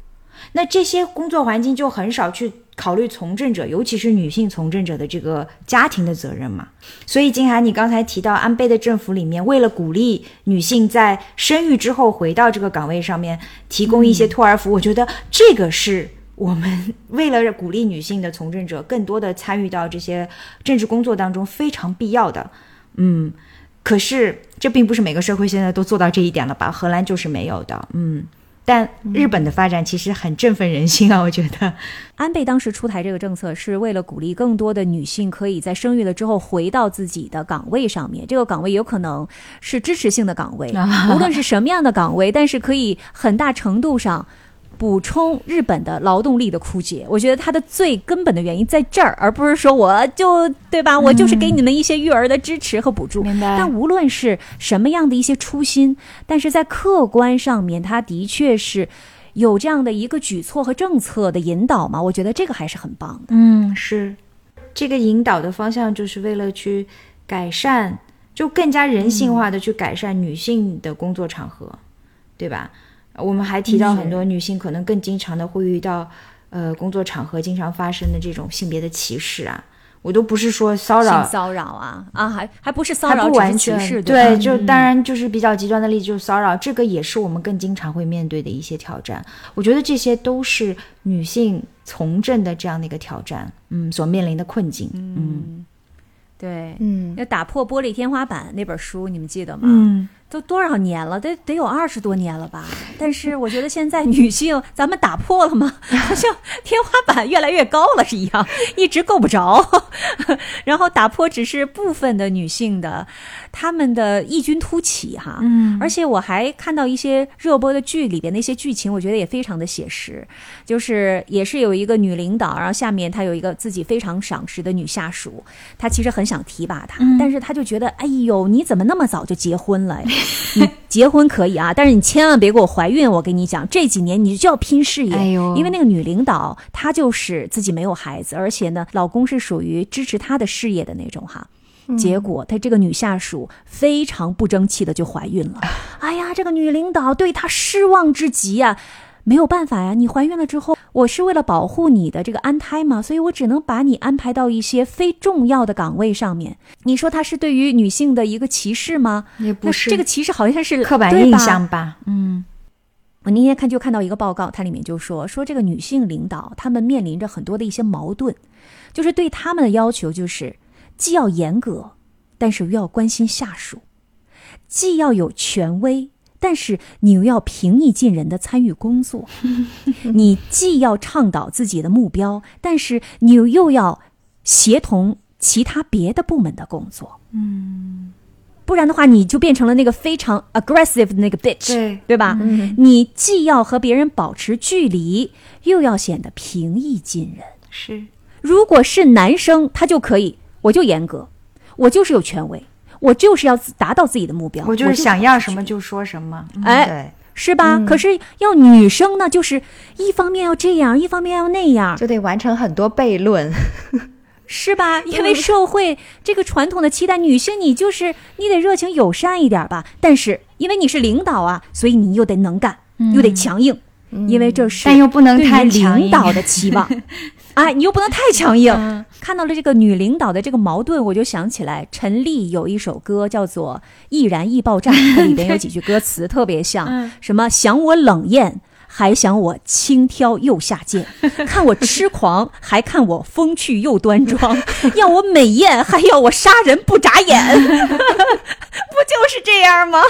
那这些工作环境就很少去考虑从政者，尤其是女性从政者的这个家庭的责任嘛。所以金涵，你刚才提到安倍的政府里面，为了鼓励女性在生育之后回到这个岗位上面，提供一些托儿服务，我觉得这个是。我们为了鼓励女性的从政者更多的参与到这些政治工作当中，非常必要的。嗯，可是这并不是每个社会现在都做到这一点了吧？荷兰就是没有的。嗯，但日本的发展其实很振奋人心啊，我觉得。安倍当时出台这个政策是为了鼓励更多的女性可以在生育了之后回到自己的岗位上面，这个岗位有可能是支持性的岗位，无论是什么样的岗位，但是可以很大程度上。补充日本的劳动力的枯竭，我觉得它的最根本的原因在这儿，而不是说我就对吧？我就是给你们一些育儿的支持和补助。明白。但无论是什么样的一些初心，但是在客观上面，它的确是有这样的一个举措和政策的引导嘛？我觉得这个还是很棒的。嗯，是这个引导的方向，就是为了去改善，就更加人性化的去改善女性的工作场合，对吧？我们还提到很多女性可能更经常的会遇到，呃，工作场合经常发生的这种性别的歧视啊，我都不是说骚扰，骚扰啊？啊，还还不是骚扰，不完全是对，就当然就是比较极端的例子，就是骚扰，这个也是我们更经常会面对的一些挑战。我觉得这些都是女性从政的这样的一个挑战，嗯，所面临的困境，嗯，对，嗯，要打破玻璃天花板那本书，你们记得吗？嗯。都多少年了？得得有二十多年了吧？但是我觉得现在女性，咱们打破了吗？好像天花板越来越高了是一样，一直够不着。然后打破只是部分的女性的，她们的异军突起哈。嗯。而且我还看到一些热播的剧里边那些剧情，我觉得也非常的写实。就是也是有一个女领导，然后下面她有一个自己非常赏识的女下属，她其实很想提拔她，但是她就觉得，哎呦，你怎么那么早就结婚了？你结婚可以啊，但是你千万别给我怀孕。我跟你讲，这几年你就要拼事业。哎呦，因为那个女领导她就是自己没有孩子，而且呢，老公是属于支持她的事业的那种哈。结果她这个女下属非常不争气的就怀孕了。哎呀，这个女领导对她失望至极呀。没有办法呀，你怀孕了之后，我是为了保护你的这个安胎嘛，所以我只能把你安排到一些非重要的岗位上面。你说他是对于女性的一个歧视吗？也不是，这个歧视好像是刻板印象吧？嗯，我那天看就看到一个报告，它里面就说说这个女性领导她们面临着很多的一些矛盾，就是对他们的要求就是既要严格，但是又要关心下属，既要有权威。但是你又要平易近人的参与工作，你既要倡导自己的目标，但是你又要协同其他别的部门的工作，嗯，不然的话你就变成了那个非常 aggressive 的那个 bitch，对。对吧？你既要和别人保持距离，又要显得平易近人。是，如果是男生，他就可以，我就严格，我就是有权威。我就是要达到自己的目标，我就是想要什么就说什么，哎，是吧？可是要女生呢，就是一方面要这样，一方面要那样，就得完成很多悖论，是吧？因为社会这个传统的期待，女性你就是你得热情友善一点吧。但是因为你是领导啊，所以你又得能干，又得强硬，因为这是但又不能太领导的期望。哎，你又不能太强硬。看到了这个女领导的这个矛盾，我就想起来陈丽有一首歌叫做《易燃易爆炸》，里边有几句歌词特别像，什么想我冷艳。还想我轻佻又下贱，看我痴狂，还看我风趣又端庄，要我美艳，还要我杀人不眨眼，不就是这样吗？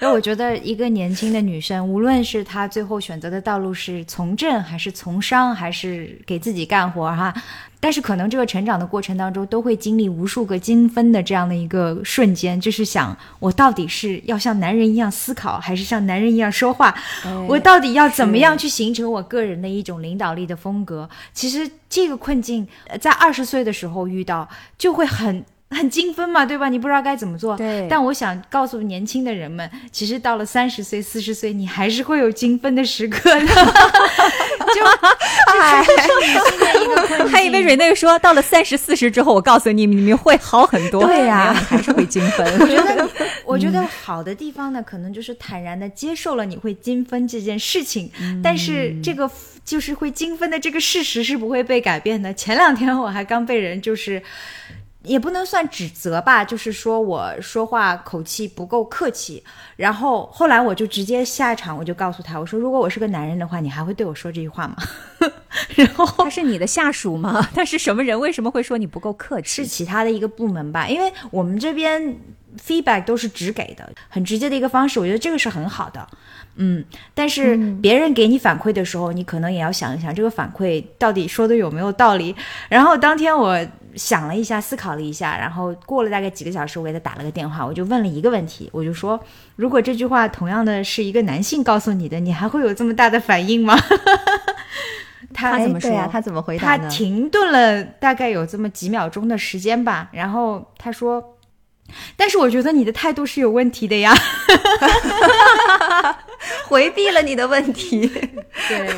那我觉得一个年轻的女生，无论是她最后选择的道路是从政，还是从商，还是给自己干活，哈。但是可能这个成长的过程当中，都会经历无数个精分的这样的一个瞬间，就是想我到底是要像男人一样思考，还是像男人一样说话？我到底要怎么样去形成我个人的一种领导力的风格？其实这个困境在二十岁的时候遇到，就会很很精分嘛，对吧？你不知道该怎么做。对但我想告诉年轻的人们，其实到了三十岁、四十岁，你还是会有精分的时刻的。就哎，新的一个困境还以为蕊内说到了三十四十之后，我告诉你，你们会好很多。对呀还是会精分。我觉得，我觉得好的地方呢，可能就是坦然的接受了你会精分这件事情，但是这个就是会精分的这个事实是不会被改变的。前两天我还刚被人就是。也不能算指责吧，就是说我说话口气不够客气，然后后来我就直接下场，我就告诉他，我说如果我是个男人的话，你还会对我说这句话吗？然后他是你的下属吗？他是什么人？为什么会说你不够客气是？其他的一个部门吧，因为我们这边 feedback 都是直给的，很直接的一个方式，我觉得这个是很好的。嗯，但是别人给你反馈的时候，你可能也要想一想，这个反馈到底说的有没有道理。然后当天我想了一下，思考了一下，然后过了大概几个小时，我给他打了个电话，我就问了一个问题，我就说，如果这句话同样的是一个男性告诉你的，你还会有这么大的反应吗？他他怎么说他怎么回答他？停顿了大概有这么几秒钟的时间吧，然后他说：“但是我觉得你的态度是有问题的呀。回避了你的问题。”对，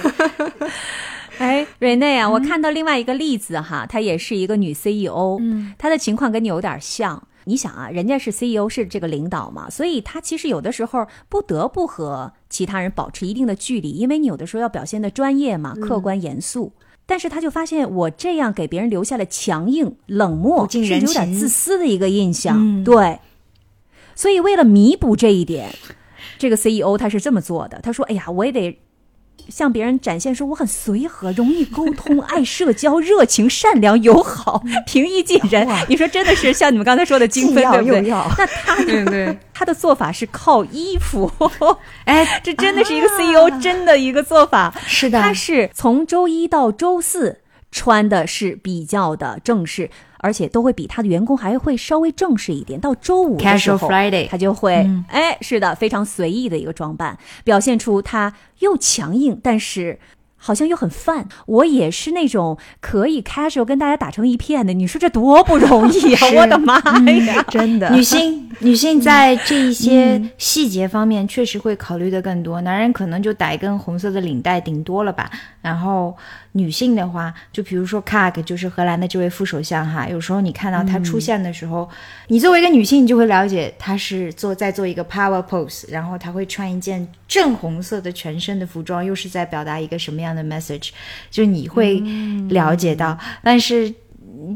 哎，瑞内啊，我看到另外一个例子哈，她也是一个女 CEO，嗯，她的情况跟你有点像。你想啊，人家是 CEO，是这个领导嘛，所以她其实有的时候不得不和其他人保持一定的距离，因为你有的时候要表现的专业嘛，客观严肃。但是她就发现，我这样给别人留下了强硬、冷漠，甚至有点自私的一个印象。嗯对，所以为了弥补这一点，这个 CEO 他是这么做的，他说：“哎呀，我也得向别人展现说我很随和、容易沟通、爱社交、热情、善良、友好、平易近人。”你说真的是像你们刚才说的精分，对不对？那他对对，他的做法是靠衣服，哎，这真的是一个 CEO 真的一个做法。是的。他是从周一到周四穿的是比较的正式，而且都会比他的员工还会稍微正式一点。到周五的时 Casual 候 Friday 他就会，嗯哎，是的，非常随意的一个装扮，表现出他又强硬，但是。好像又很泛，我也是那种可以 casual 跟大家打成一片的。你说这多不容易啊！我的妈呀！真的，女性女性在这一些细节方面确实会考虑的更多，男人可能就打一根红色的领带顶多了吧。然后女性的话，就比如说 Kag，就是荷兰的这位副首相哈，有时候你看到他出现的时候，你作为一个女性，你就会了解他是做在做一个 power pose，然后他会穿一件正红色的全身的服装，又是在表达一个什么样的 message，就你会了解到，但是。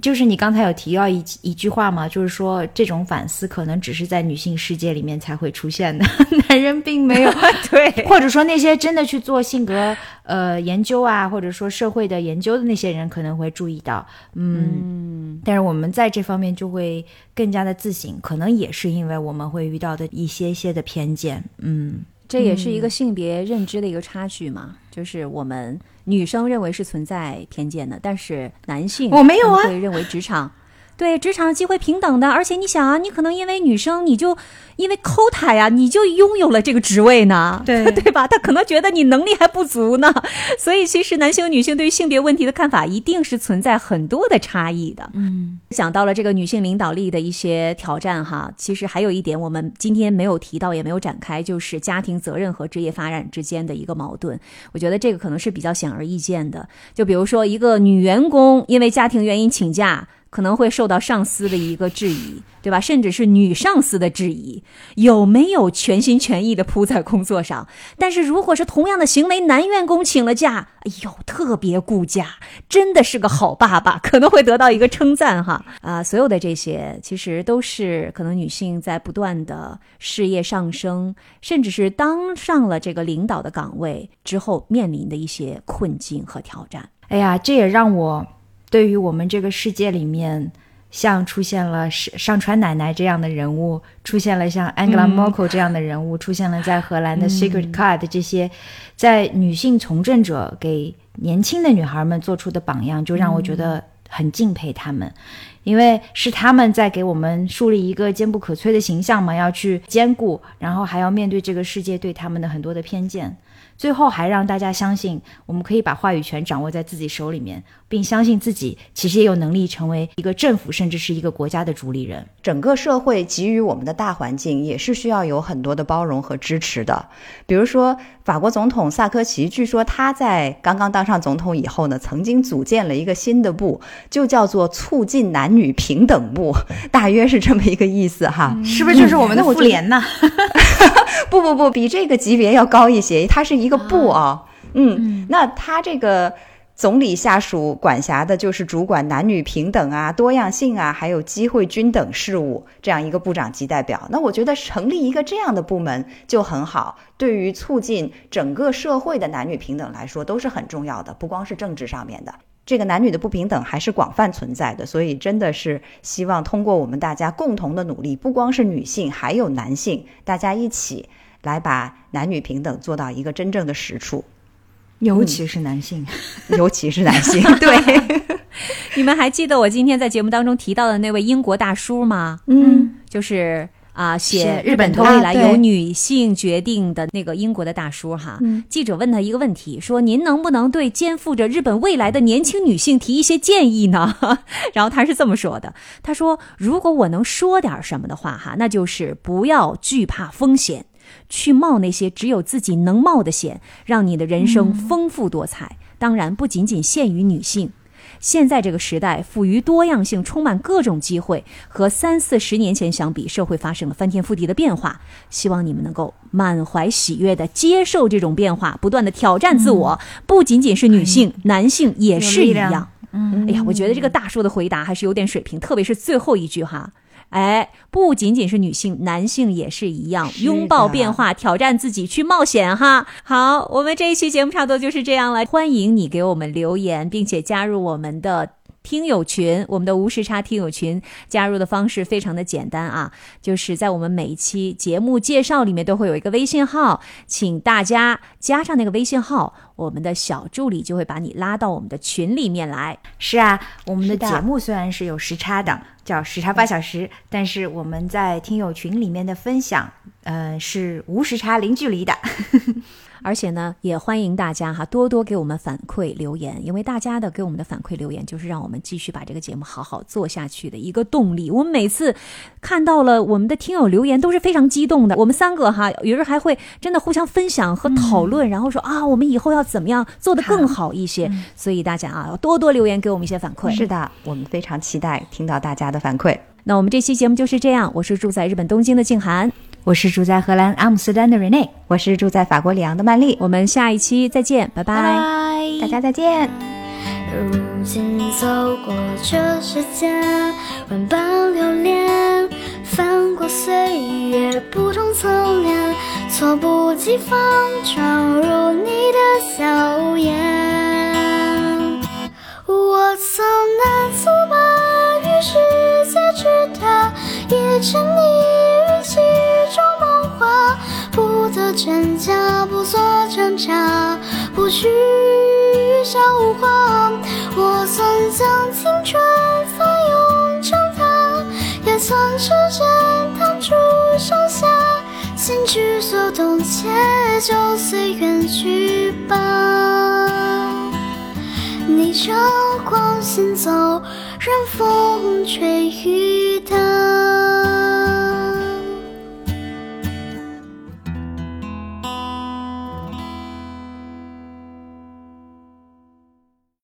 就是你刚才有提到一一句话嘛，就是说这种反思可能只是在女性世界里面才会出现的，男人并没有。对，或者说那些真的去做性格呃研究啊，或者说社会的研究的那些人可能会注意到，嗯，但是我们在这方面就会更加的自省，可能也是因为我们会遇到的一些些的偏见，嗯，这也是一个性别认知的一个差距嘛，就是我们女生认为是存在偏见的，但是男性我没有啊会认为职场。对职场机会平等的，而且你想啊，你可能因为女生，你就因为 quota 呀，你就拥有了这个职位呢，对 对吧？他可能觉得你能力还不足呢，所以其实男性女性对于性别问题的看法一定是存在很多的差异的。嗯，讲到了这个女性领导力的一些挑战哈，其实还有一点我们今天没有提到，也没有展开，就是家庭责任和职业发展之间的一个矛盾。我觉得这个可能是比较显而易见的。就比如说一个女员工因为家庭原因请假。可能会受到上司的一个质疑，对吧？甚至是女上司的质疑，有没有全心全意的扑在工作上？但是如果是同样的行为，男员工请了假，哎呦，特别顾家，真的是个好爸爸，可能会得到一个称赞哈啊！所有的这些其实都是可能女性在不断的事业上升，甚至是当上了这个领导的岗位之后面临的一些困境和挑战。哎呀，这也让我对于我们这个世界里面，像出现了上上川奶奶这样的人物，出现了像 Angela Merkel 这样的人物，出现了在荷兰的 Secret Card 这些，在女性从政者给年轻的女孩们做出的榜样，就让我觉得很敬佩他们。因为是他们在给我们树立一个坚不可摧的形象嘛，要去兼顾，然后还要面对这个世界对他们的很多的偏见，最后还让大家相信，我们可以把话语权掌握在自己手里面，并相信自己其实也有能力成为一个政府，甚至是一个国家的主理人。整个社会给予我们的大环境也是需要有很多的包容和支持的。比如说，法国总统萨科齐，据说他在刚刚当上总统以后呢，曾经组建了一个新的部，就叫做促进男女平等部，大约是这么一个意思哈。是不是就是我们的妇联呢？不不不，比这个级别要高一些，它是一个部啊。嗯，那他这个总理下属管辖的就是主管男女平等啊、多样性啊，还有机会均等事务这样一个部长级代表。那我觉得成立一个这样的部门就很好，对于促进整个社会的男女平等来说都是很重要的，不光是政治上面的。这个男女的不平等还是广泛存在的，所以真的是希望通过我们大家共同的努力，不光是女性，还有男性，大家一起来把男女平等做到一个真正的实处，尤其是男性，尤其是男性。对，你们还记得我今天在节目当中提到的那位英国大叔吗？嗯，就是。啊，写写日本未来由女性决定的那个英国的大叔哈，记者问他一个问题，说您能不能对肩负着日本未来的年轻女性提一些建议呢？然后他是这么说的，他说如果我能说点什么的话哈，那就是不要惧怕风险，去冒那些只有自己能冒的险，让你的人生丰富多彩。当然不仅仅限于女性。现在这个时代富于多样性，充满各种机会，和三四十年前相比，社会发生了翻天覆地的变化。希望你们能够满怀喜悦地接受这种变化，不断地挑战自我。不仅仅是女性，男性也是一样。嗯，哎呀，我觉得这个大叔的回答还是有点水平，特别是最后一句哈。哎，不仅仅是女性，男性也是一样，拥抱变化，挑战自己，去冒险哈。好，我们这一期节目差不多就是这样了。欢迎你给我们留言，并且加入我们的。听友群，我们的无时差听友群加入的方式非常的简单啊，就是在我们每一期节目介绍里面都会有一个微信号，请大家加上那个微信号，我们的小助理就会把你拉到我们的群里面来。是啊，我们的节目虽然是有时差的，叫时差八小时，但是我们在听友群里面的分享，呃，是无时差零距离的。而且呢，也欢迎大家哈多多给我们反馈留言，因为大家的给我们的反馈留言，就是让我们继续把这个节目好好做下去的一个动力。我们每次看到了我们的听友留言都是非常激动的，我们三个哈有时候还会真的互相分享和讨论，然后说啊，我们以后要怎么样做得更好一些。所以大家啊，要多多留言给我们一些反馈。是的，我们非常期待听到大家的反馈。那我们这期节目就是这样，我是住在日本东京的静涵，我是住在荷兰阿姆斯特丹的 Rene，我是住在法国里昂的曼丽，我们下一期再见，拜拜拜大家再见。如今走过这世间，万般流连，翻过岁月不同侧脸，猝不及防闯入你的笑颜。我曾难自拔于世界之大，也沉溺于其中梦话，不得真假，不做挣扎，不惧笑话。我曾将青春翻涌成她，也曾指尖弹出盛夏，心之所动，且就随缘去吧。逆着光行走，任风吹雨打。